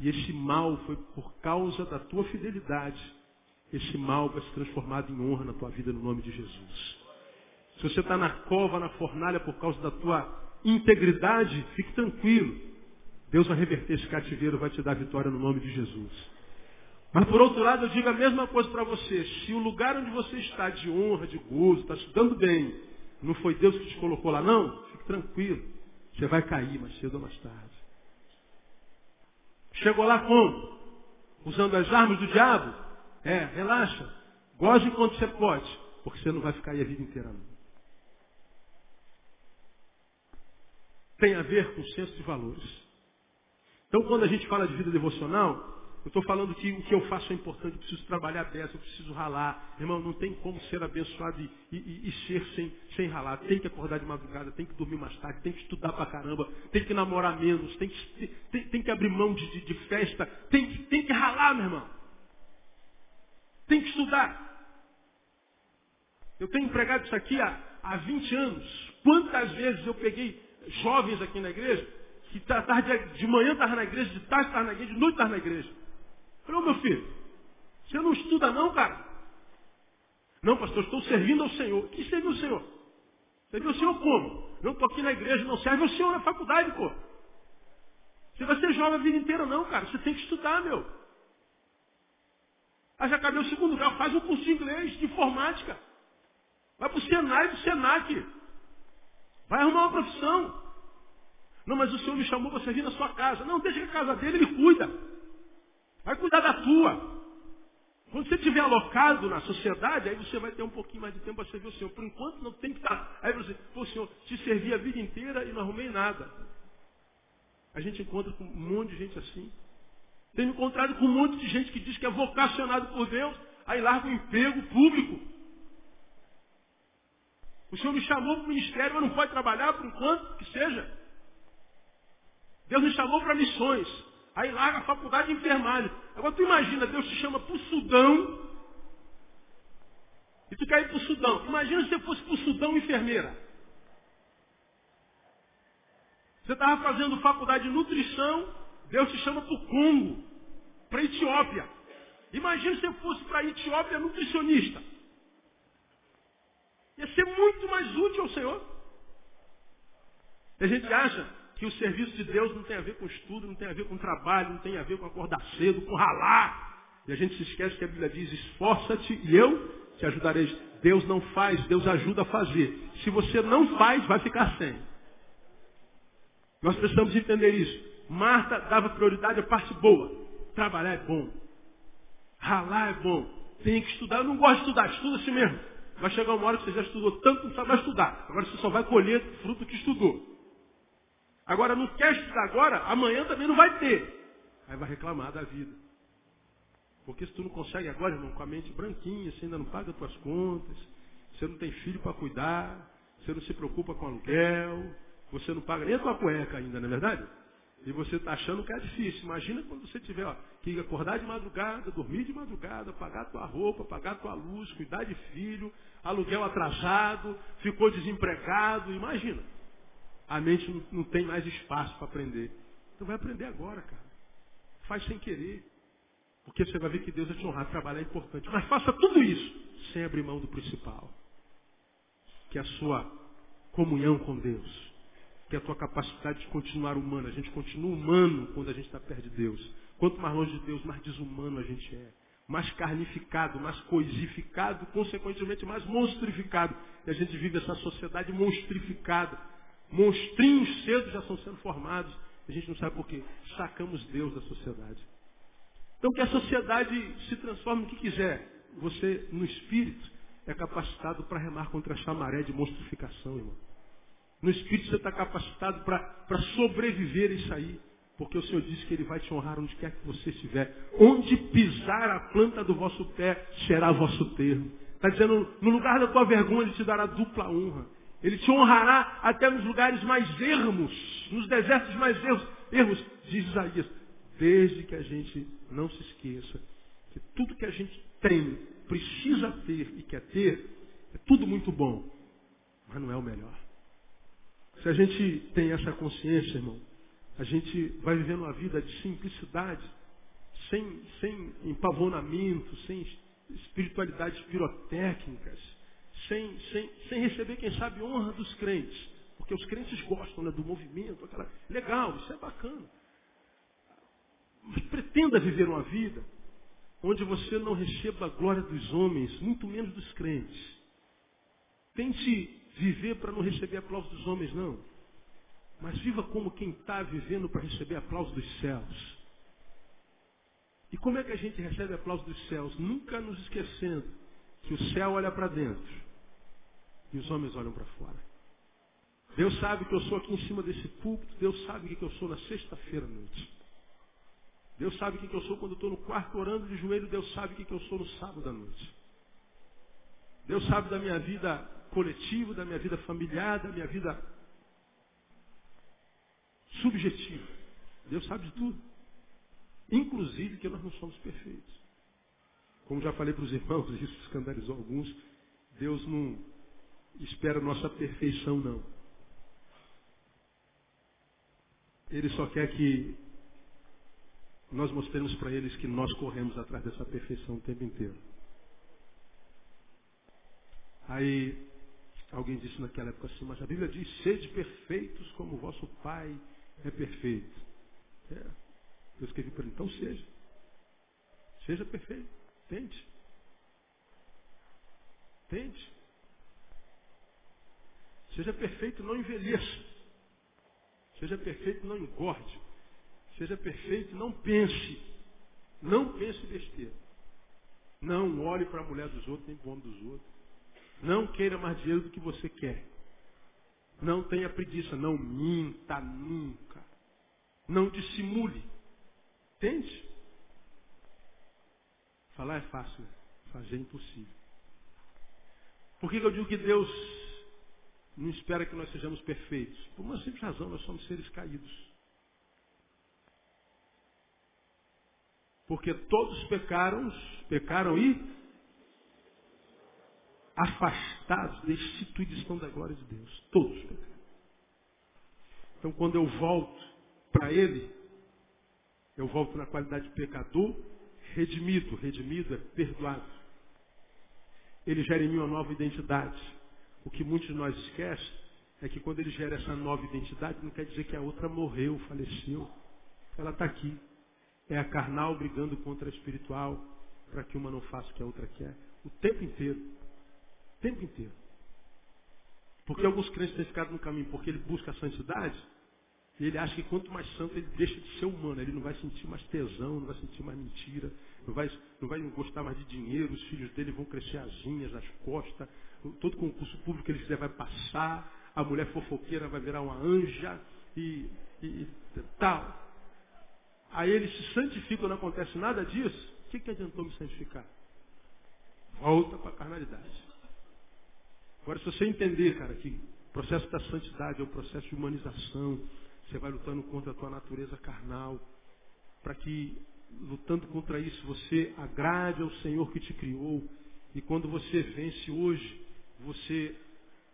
e esse mal foi por causa da tua fidelidade, esse mal vai se transformar em honra na tua vida no nome de Jesus. Se você está na cova, na fornalha por causa da tua integridade, fique tranquilo. Deus vai reverter esse cativeiro, vai te dar vitória no nome de Jesus. Mas por outro lado, eu digo a mesma coisa para você. Se o lugar onde você está de honra, de gozo, está estudando bem, não foi Deus que te colocou lá, não, fique tranquilo. Você vai cair mais cedo ou mais tarde. Chegou lá como? Usando as armas do diabo? É, relaxa. Goze enquanto você pode, porque você não vai ficar aí a vida inteira. Não. Tem a ver com o senso de valores. Então, quando a gente fala de vida devocional, eu estou falando que o que eu faço é importante, eu preciso trabalhar dessa, eu preciso ralar. Irmão, não tem como ser abençoado e, e, e, ser sem, sem ralar. Tem que acordar de madrugada, tem que dormir mais tarde, tem que estudar pra caramba, tem que namorar menos, tem que, tem, tem que abrir mão de, de, de festa, tem, tem que ralar, meu irmão. Tem que estudar. Eu tenho empregado isso aqui há, há 20 anos. Quantas vezes eu peguei jovens aqui na igreja, que tarde, de manhã estava na igreja, de tarde estava na igreja, de noite estava na igreja. Falei, ô meu filho, você não estuda não, cara? Não, pastor, estou servindo ao Senhor. Que servir ao Senhor? Servir ao Senhor como? Não estou aqui na igreja, não serve ao Senhor na faculdade, pô. Você vai ser jovem a vida inteira, não, cara. Você tem que estudar, meu. Ah, já acabei o segundo grau, faz um curso de inglês, de informática. Vai para o Senai, para o Senac. Vai arrumar uma profissão. Não, mas o Senhor me chamou para servir na sua casa. Não, deixa que a casa dele, ele cuida. Vai cuidar da tua. Quando você estiver alocado na sociedade, aí você vai ter um pouquinho mais de tempo para servir o Senhor. Por enquanto não tem que estar. Aí você, pô, Senhor, te servi a vida inteira e não arrumei nada. A gente encontra com um monte de gente assim. Tenho encontrado com um monte de gente que diz que é vocacionado por Deus, aí larga o emprego público. O Senhor me chamou para o ministério, mas não pode trabalhar por enquanto, que seja. Deus me chamou para missões. Aí larga a faculdade de enfermagem. Agora tu imagina, Deus te chama para o Sudão. E tu quer ir para o Sudão. Imagina se você fosse para o Sudão enfermeira. Você estava fazendo faculdade de nutrição, Deus te chama para o Congo, para a Etiópia. Imagina se você fosse para a Etiópia nutricionista. Ia ser muito mais útil ao Senhor. A gente acha que o serviço de Deus não tem a ver com estudo, não tem a ver com trabalho, não tem a ver com acordar cedo, com ralar. E a gente se esquece que a Bíblia diz, esforça-te e eu te ajudarei. Deus não faz, Deus ajuda a fazer. Se você não faz, vai ficar sem. Nós precisamos entender isso. Marta dava prioridade à parte boa. Trabalhar é bom. Ralar é bom. Tem que estudar. Eu não gosto de estudar, estuda assim mesmo. Vai chegar uma hora que você já estudou tanto, não sabe mais estudar. Agora você só vai colher fruto que estudou. Agora, não quer estudar agora, amanhã também não vai ter. Aí vai reclamar da vida. Porque se tu não consegue agora, irmão, com a mente branquinha, você ainda não paga as tuas contas, você não tem filho para cuidar, você não se preocupa com aluguel, você não paga nem a tua cueca ainda, não é verdade? E você está achando que é difícil. Imagina quando você tiver ó, que acordar de madrugada, dormir de madrugada, pagar tua roupa, pagar tua luz, cuidar de filho, aluguel atrasado, ficou desempregado. Imagina. A mente não, tem mais espaço para aprender. Então vai aprender agora, cara. Faz sem querer. Porque você vai ver que Deus vai te honrar. Trabalhar é importante. Mas faça tudo isso sem abrir mão do principal. Que é a sua comunhão com Deus que é a tua capacidade de continuar humano. A gente continua humano quando a gente está perto de Deus. Quanto mais longe de Deus, mais desumano a gente é. Mais carnificado, mais coisificado, consequentemente mais monstrificado. E a gente vive essa sociedade monstrificada. Monstrinhos cedo já estão sendo formados. A gente não sabe por quê. Sacamos Deus da sociedade. Então que a sociedade se transforme no que quiser. Você, no espírito, é capacitado para remar contra essa maré de monstrificação, irmão. No Espírito você está capacitado para sobreviver isso aí. Porque o Senhor disse que Ele vai te honrar onde quer que você estiver. Onde pisar a planta do vosso pé será vosso termo. Está dizendo, no lugar da tua vergonha, Ele te dará dupla honra. Ele te honrará até nos lugares mais ermos, nos desertos mais ermos, ermos, diz Isaías. Desde que a gente não se esqueça que tudo que a gente tem, precisa ter e quer ter, é tudo muito bom, mas não é o melhor. Se a gente tem essa consciência, irmão, a gente vai vivendo uma vida de simplicidade, sem, sem empavonamento, sem espiritualidades pirotécnicas, sem, sem, sem receber, quem sabe, honra dos crentes. Porque os crentes gostam né, do movimento, aquela. Legal, isso é bacana. Mas pretenda viver uma vida onde você não receba a glória dos homens, muito menos dos crentes. Tente viver para não receber aplauso dos homens, não. Mas viva como quem está vivendo para receber aplauso dos céus. E como é que a gente recebe aplauso dos céus? Nunca nos esquecendo que o céu olha para dentro e os homens olham para fora. Deus sabe que eu sou aqui em cima desse púlpito, Deus sabe que eu sou na sexta-feira à noite. Deus sabe o que eu sou quando estou no quarto orando de joelho, Deus sabe o que eu sou no sábado à noite. Deus sabe da minha vida coletivo, da minha vida familiar, da minha vida subjetiva. Deus sabe de tudo. Inclusive que nós não somos perfeitos. Como já falei para os irmãos, <laughs> isso escandalizou alguns. Deus não espera nossa perfeição, não. Ele só quer que nós mostremos para eles que nós corremos atrás dessa perfeição o tempo inteiro. Aí Alguém disse naquela época assim, mas a Bíblia diz, sede perfeitos como vosso Pai é perfeito. É. Eu escrevi para ele, então seja. Seja perfeito. Tente. Tente. Seja perfeito, não envelheça. Seja perfeito, não engorde. Seja perfeito, não pense. Não pense besteira. Não olhe para a mulher dos outros, nem para o homem dos outros. Não queira mais dinheiro do que você quer. Não tenha preguiça. Não minta nunca. Não dissimule. Entende? Falar é fácil. Fazer é impossível. Por que eu digo que Deus não espera que nós sejamos perfeitos? Por uma simples razão, nós somos seres caídos. Porque todos pecaram, pecaram e afastados, destituídos estão da glória de Deus. Todos. Então quando eu volto para Ele, eu volto na qualidade de pecador, redimido. Redimido é perdoado. Ele gera em mim uma nova identidade. O que muitos de nós esquecem é que quando ele gera essa nova identidade, não quer dizer que a outra morreu, faleceu. Ela está aqui. É a carnal brigando contra a espiritual, para que uma não faça o que a outra quer. O tempo inteiro tempo inteiro. Porque alguns crentes têm ficado no caminho porque ele busca a santidade, e ele acha que quanto mais santo ele deixa de ser humano, ele não vai sentir mais tesão, não vai sentir mais mentira, não vai, não vai gostar mais de dinheiro, os filhos dele vão crescer asinhas, as costas, todo concurso público que ele fizer vai passar, a mulher fofoqueira vai virar uma anja e, e, e tal. Aí ele se santifica, não acontece nada disso, o que, que adiantou me santificar? Volta para a carnalidade. Agora, se você entender, cara, que o processo da santidade é o processo de humanização, Você vai lutando contra a tua natureza carnal, para que, lutando contra isso, você agrade ao Senhor que te criou. E quando você vence hoje, você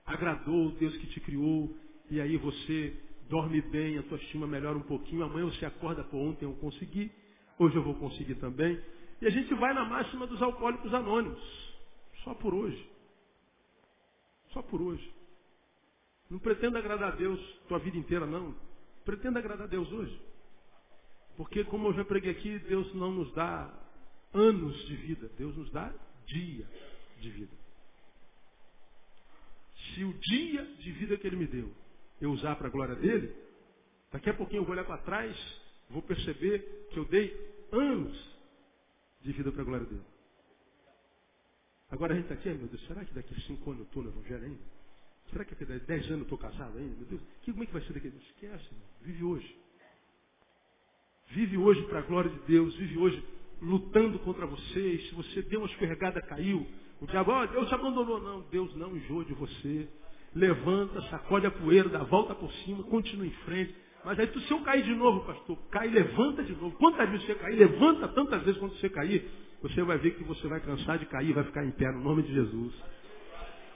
agradou o Deus que te criou, e aí você dorme bem, a tua estima melhora um pouquinho. Amanhã você acorda, pô, ontem eu consegui, hoje eu vou conseguir também. E a gente vai na máxima dos alcoólicos anônimos, só por hoje. Só por hoje. Não pretenda agradar a Deus tua vida inteira, não. Pretenda agradar a Deus hoje. Porque, como eu já preguei aqui, Deus não nos dá anos de vida, Deus nos dá dia de vida. Se o dia de vida que Ele me deu eu usar para a glória dele, daqui a pouquinho eu vou olhar para trás, vou perceber que eu dei anos de vida para a glória dele. Agora a gente está aqui, meu Deus, será que daqui a cinco anos eu estou no Evangelho ainda? Será que daqui a dez anos eu estou casado ainda? Meu Deus, que, como é que vai ser daqui Esquece, irmão. vive hoje. Vive hoje para a glória de Deus, vive hoje lutando contra você. se você deu uma escorregada, caiu, o diabo, oh, Deus te abandonou. Não, Deus não enjoa de você. Levanta, sacode a poeira, dá a volta por cima, continua em frente. Mas aí se eu cair de novo, pastor, cai, levanta de novo. Quantas vezes você cair, levanta tantas vezes quando você cair, você vai ver que você vai cansar de cair vai ficar em pé no nome de Jesus.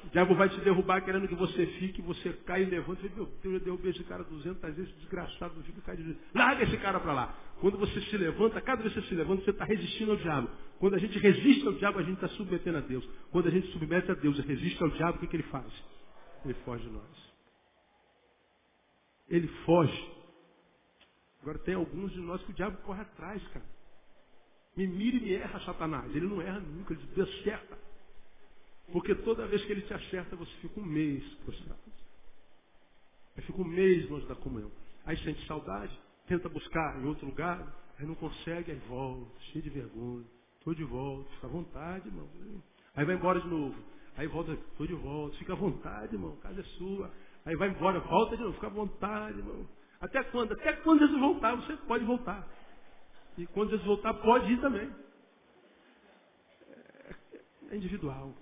O diabo vai te derrubar querendo que você fique, você cai e levanta. Meu Deus, eu derrubei esse cara 200 vezes, desgraçado, não fica cai de Larga esse cara para lá. Quando você se levanta, cada vez que você se levanta, você está resistindo ao diabo. Quando a gente resiste ao diabo, a gente está submetendo a Deus. Quando a gente submete a Deus e resiste ao diabo, o que, que ele faz? Ele foge de nós. Ele foge. Agora tem alguns de nós que o diabo corre atrás, cara. Me mira e me erra Satanás. Ele não erra nunca, ele te acerta. Porque toda vez que ele te acerta, você fica um mês prostrado. Aí fica um mês longe da comunhão. Aí sente saudade, tenta buscar em outro lugar, aí não consegue, aí volta, cheio de vergonha. Estou de volta, fica à vontade, irmão. Aí vai embora de novo. Aí volta, estou de volta, fica à vontade, irmão, casa é sua. Aí vai embora, volta de novo, fica à vontade, irmão. Até quando? Até quando Jesus voltar, você pode voltar. E quando Jesus voltar, pode ir também. É individual.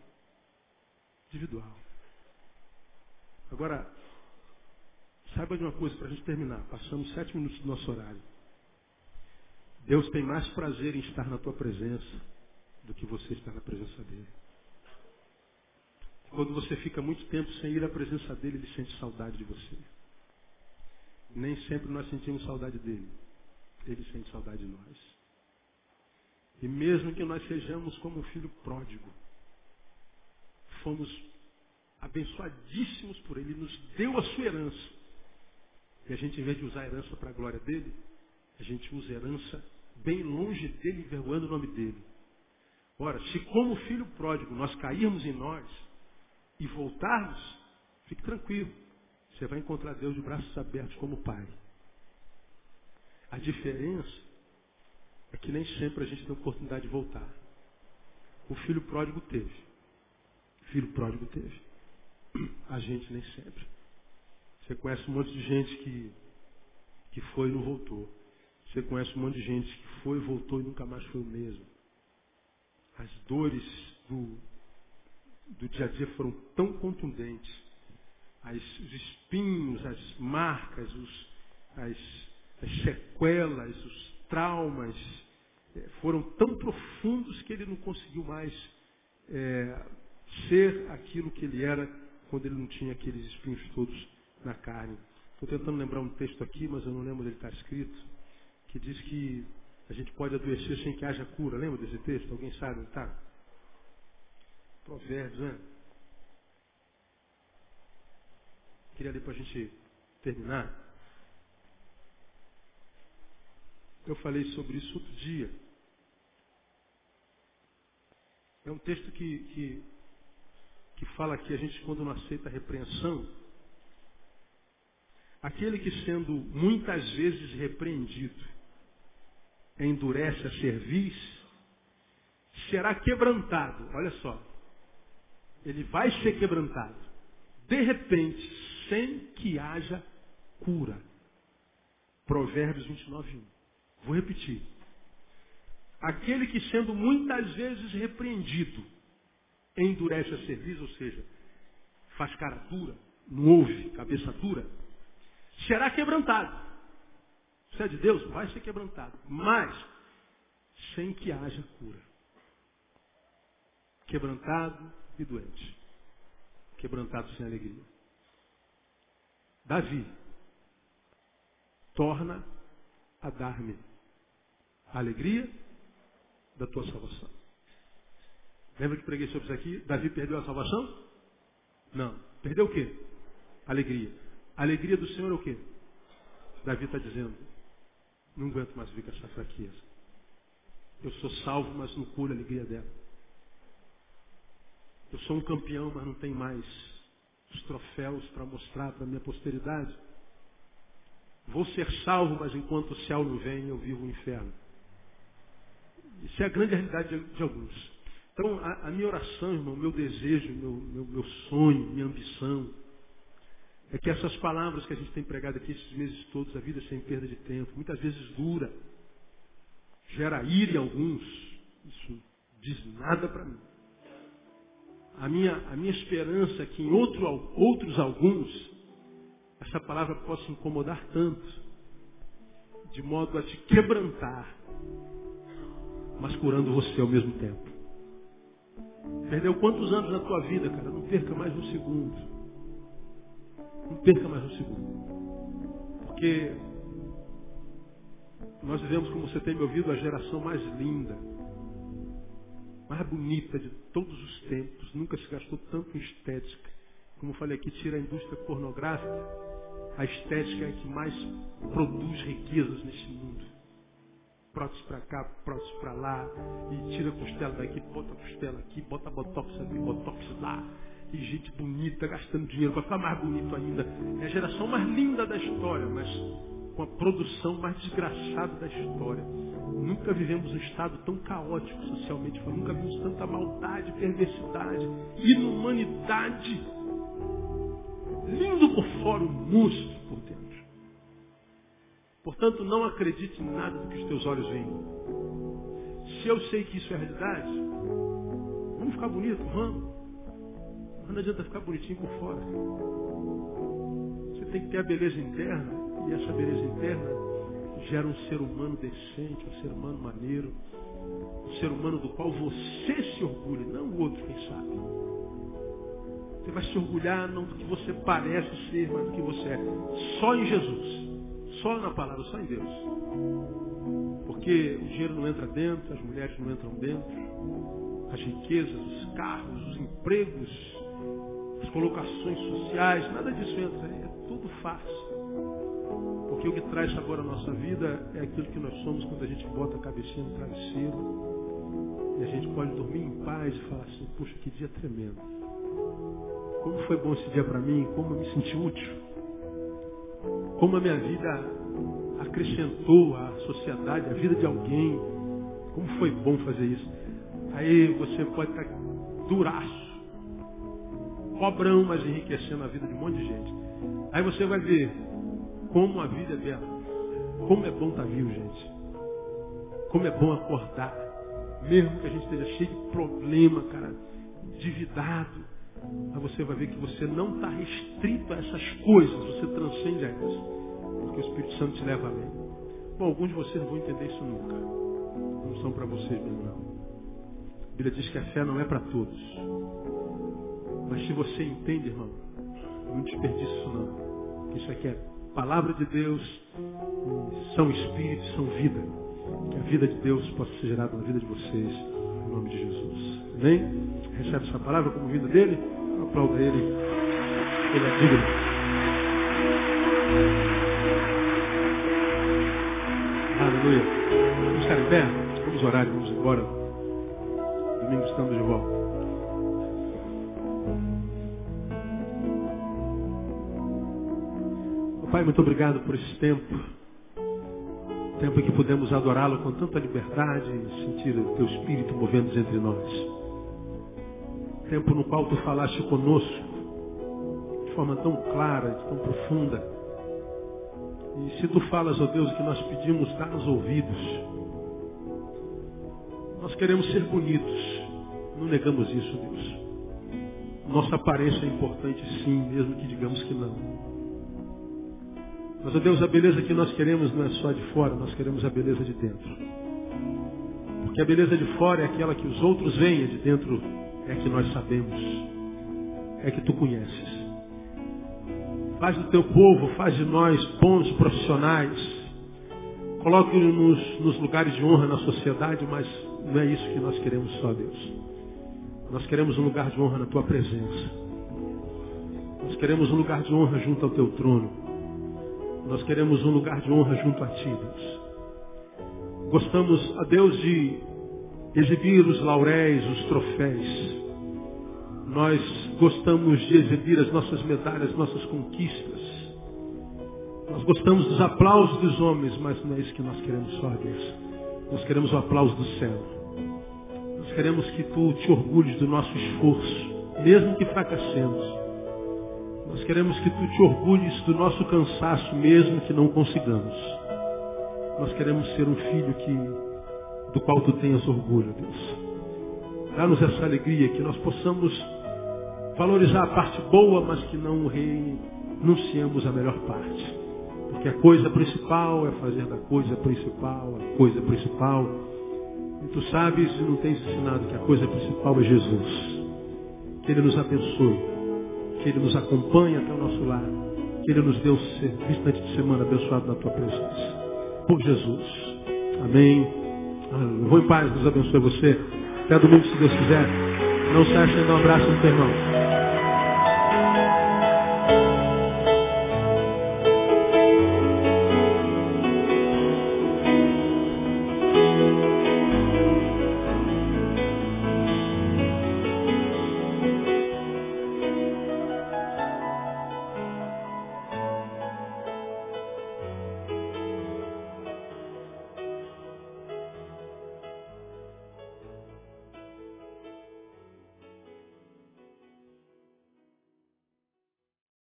Individual. Agora, saiba de uma coisa para a gente terminar. Passamos sete minutos do nosso horário. Deus tem mais prazer em estar na tua presença do que você estar na presença dele. Quando você fica muito tempo sem ir à presença dele, ele sente saudade de você. Nem sempre nós sentimos saudade dele. Ele sente saudade de nós. E mesmo que nós sejamos como um filho pródigo, fomos abençoadíssimos por ele, nos deu a sua herança. E a gente, em vez de usar a herança para a glória dele, a gente usa a herança bem longe dele, envergonhando o nome dele. Ora, se como filho pródigo nós cairmos em nós e voltarmos, fique tranquilo. Você vai encontrar Deus de braços abertos como Pai. A diferença é que nem sempre a gente tem oportunidade de voltar. O filho pródigo teve. O filho pródigo teve. A gente nem sempre. Você conhece um monte de gente que, que foi e não voltou. Você conhece um monte de gente que foi, voltou e nunca mais foi o mesmo. As dores do, do dia a dia foram tão contundentes. As, os espinhos, as marcas, os, as, as sequelas, os traumas é, foram tão profundos que ele não conseguiu mais é, ser aquilo que ele era quando ele não tinha aqueles espinhos todos na carne. Estou tentando lembrar um texto aqui, mas eu não lembro onde ele está escrito, que diz que a gente pode adoecer sem que haja cura. Lembra desse texto? Alguém sabe onde está? Provérbios, né? Queria ler para a gente terminar. Eu falei sobre isso outro dia. É um texto que, que, que fala que a gente, quando não aceita a repreensão, aquele que sendo muitas vezes repreendido, endurece a cerviz, será quebrantado. Olha só. Ele vai ser quebrantado. De repente, sem que haja cura. Provérbios 29, 1. Vou repetir. Aquele que sendo muitas vezes repreendido, endurece a cerviz, ou seja, faz cara dura, não ouve, cabeça dura, será quebrantado. Se é de Deus, vai ser quebrantado. Mas, sem que haja cura. Quebrantado e doente. Quebrantado sem alegria. Davi, torna a dar-me a alegria da tua salvação. Lembra que preguei sobre isso aqui? Davi perdeu a salvação? Não. Perdeu o quê? Alegria. A alegria do Senhor é o quê? Davi está dizendo, não aguento mais viver com essa fraqueza. Eu sou salvo, mas não curo a alegria dela. Eu sou um campeão, mas não tenho mais os troféus para mostrar para a minha posteridade. Vou ser salvo, mas enquanto o céu não vem, eu vivo o inferno. Isso é a grande realidade de, de alguns. Então, a, a, minha oração, irmão, meu desejo, meu, meu, meu sonho, minha ambição, é que essas palavras que a gente tem pregado aqui esses meses todos, a vida sem perda de tempo, muitas vezes dura, gera ira em alguns, isso diz nada para mim. A minha, a minha esperança é que em outro, outros alguns, essa palavra possa incomodar tanto, de modo a te quebrantar, mas curando você ao mesmo tempo. Perdeu quantos anos na tua vida, cara? Não perca mais um segundo. Não perca mais um segundo. Porque nós vivemos, como você tem me ouvido, a geração mais linda, mais bonita de todos os tempos. Nunca se gastou tanto em estética. Como falei aqui, tira a indústria pornográfica. A estética é a que mais produz riquezas nesse mundo. Prótese para cá, prótese para lá, e tira a costela daqui, bota a costela aqui, bota botox aqui, botox lá e gente bonita, gastando dinheiro para ficar mais bonito ainda. É a geração mais linda da história, mas com a produção mais desgraçada da história. Nunca vivemos um estado tão caótico socialmente, nunca vimos tanta maldade, perversidade, inumanidade. Lindo por fora, um monstro. Portanto, não acredite em nada do que os teus olhos veem. Se eu sei que isso é realidade, vamos ficar bonito, vamos. Mas não adianta ficar bonitinho por fora. Você tem que ter a beleza interna. E essa beleza interna gera um ser humano decente, um ser humano maneiro. Um ser humano do qual você se orgulha, não o outro, quem sabe. Você vai se orgulhar não do que você parece ser, mas do que você é. Só em Jesus. Só na palavra, só em Deus. Porque o dinheiro não entra dentro, as mulheres não entram dentro, as riquezas, os carros, os empregos, as colocações sociais, nada disso entra, é tudo fácil. Porque o que traz sabor à nossa vida é aquilo que nós somos quando a gente bota a cabecinha no travesseiro e a gente pode dormir em paz e falar assim, puxa, que dia tremendo. Como foi bom esse dia para mim, como eu me senti útil. Como a minha vida acrescentou à sociedade, a vida de alguém. Como foi bom fazer isso. Aí você pode estar duraço pobrão, mas enriquecendo a vida de um monte de gente. Aí você vai ver como a vida é bela. Como é bom estar tá vivo, gente. Como é bom acordar. Mesmo que a gente esteja cheio de problema, cara, endividado. Aí você vai ver que você não está restrito a essas coisas, você transcende a elas. Porque o Espírito Santo te leva além. Bom, alguns de vocês não vão entender isso nunca. Não são para vocês mesmo, não. A Bíblia diz que a fé não é para todos. Mas se você entende, irmão, não desperdice isso não. Isso aqui é palavra de Deus, são espíritos, são vida. Que a vida de Deus possa ser gerada na vida de vocês, em nome de Jesus. Amém? Recebe essa palavra como vida dele, aplauda ele. Ele é digno. Aleluia. Vamos ficar em pé? Vamos orar e vamos embora. Domingo estamos de volta. Pai, muito obrigado por esse tempo. Tempo em que pudemos adorá-lo com tanta liberdade e sentir o teu espírito movendo entre nós. Tempo no qual tu falaste conosco de forma tão clara, tão profunda. E se tu falas, ó Deus, que nós pedimos, dá-nos ouvidos. Nós queremos ser bonitos. Não negamos isso, Deus. Nossa aparência é importante sim, mesmo que digamos que não. Mas, ó Deus, a beleza que nós queremos não é só de fora, nós queremos a beleza de dentro. Porque a beleza de fora é aquela que os outros veem, de dentro é que nós sabemos, é que tu conheces. Faz do teu povo, faz de nós bons profissionais. Coloque-nos nos lugares de honra na sociedade, mas não é isso que nós queremos só, Deus. Nós queremos um lugar de honra na tua presença. Nós queremos um lugar de honra junto ao teu trono. Nós queremos um lugar de honra junto a ti, Deus. Gostamos, a Deus, de exibir os lauréis, os troféus. Nós gostamos de exibir as nossas medalhas, nossas conquistas. Nós gostamos dos aplausos dos homens, mas não é isso que nós queremos só, Deus. Nós queremos o aplauso do céu. Nós queremos que tu te orgulhes do nosso esforço, mesmo que fracassemos. Nós queremos que tu te orgulhes do nosso cansaço, mesmo que não consigamos. Nós queremos ser um filho que, do qual tu tenhas orgulho, Deus. Dá-nos essa alegria, que nós possamos valorizar a parte boa, mas que não renunciemos a melhor parte. Porque a coisa principal é fazer da coisa principal a coisa principal. E tu sabes e não tens ensinado que a coisa principal é Jesus. Que Ele nos abençoe que Ele nos acompanhe até o nosso lar, que Ele nos dê o restante de semana abençoado na Tua presença. Por Jesus. Amém. Vou em paz, Deus abençoe você. Até domingo, se Deus quiser. Não se ache, um abraço no teu irmão.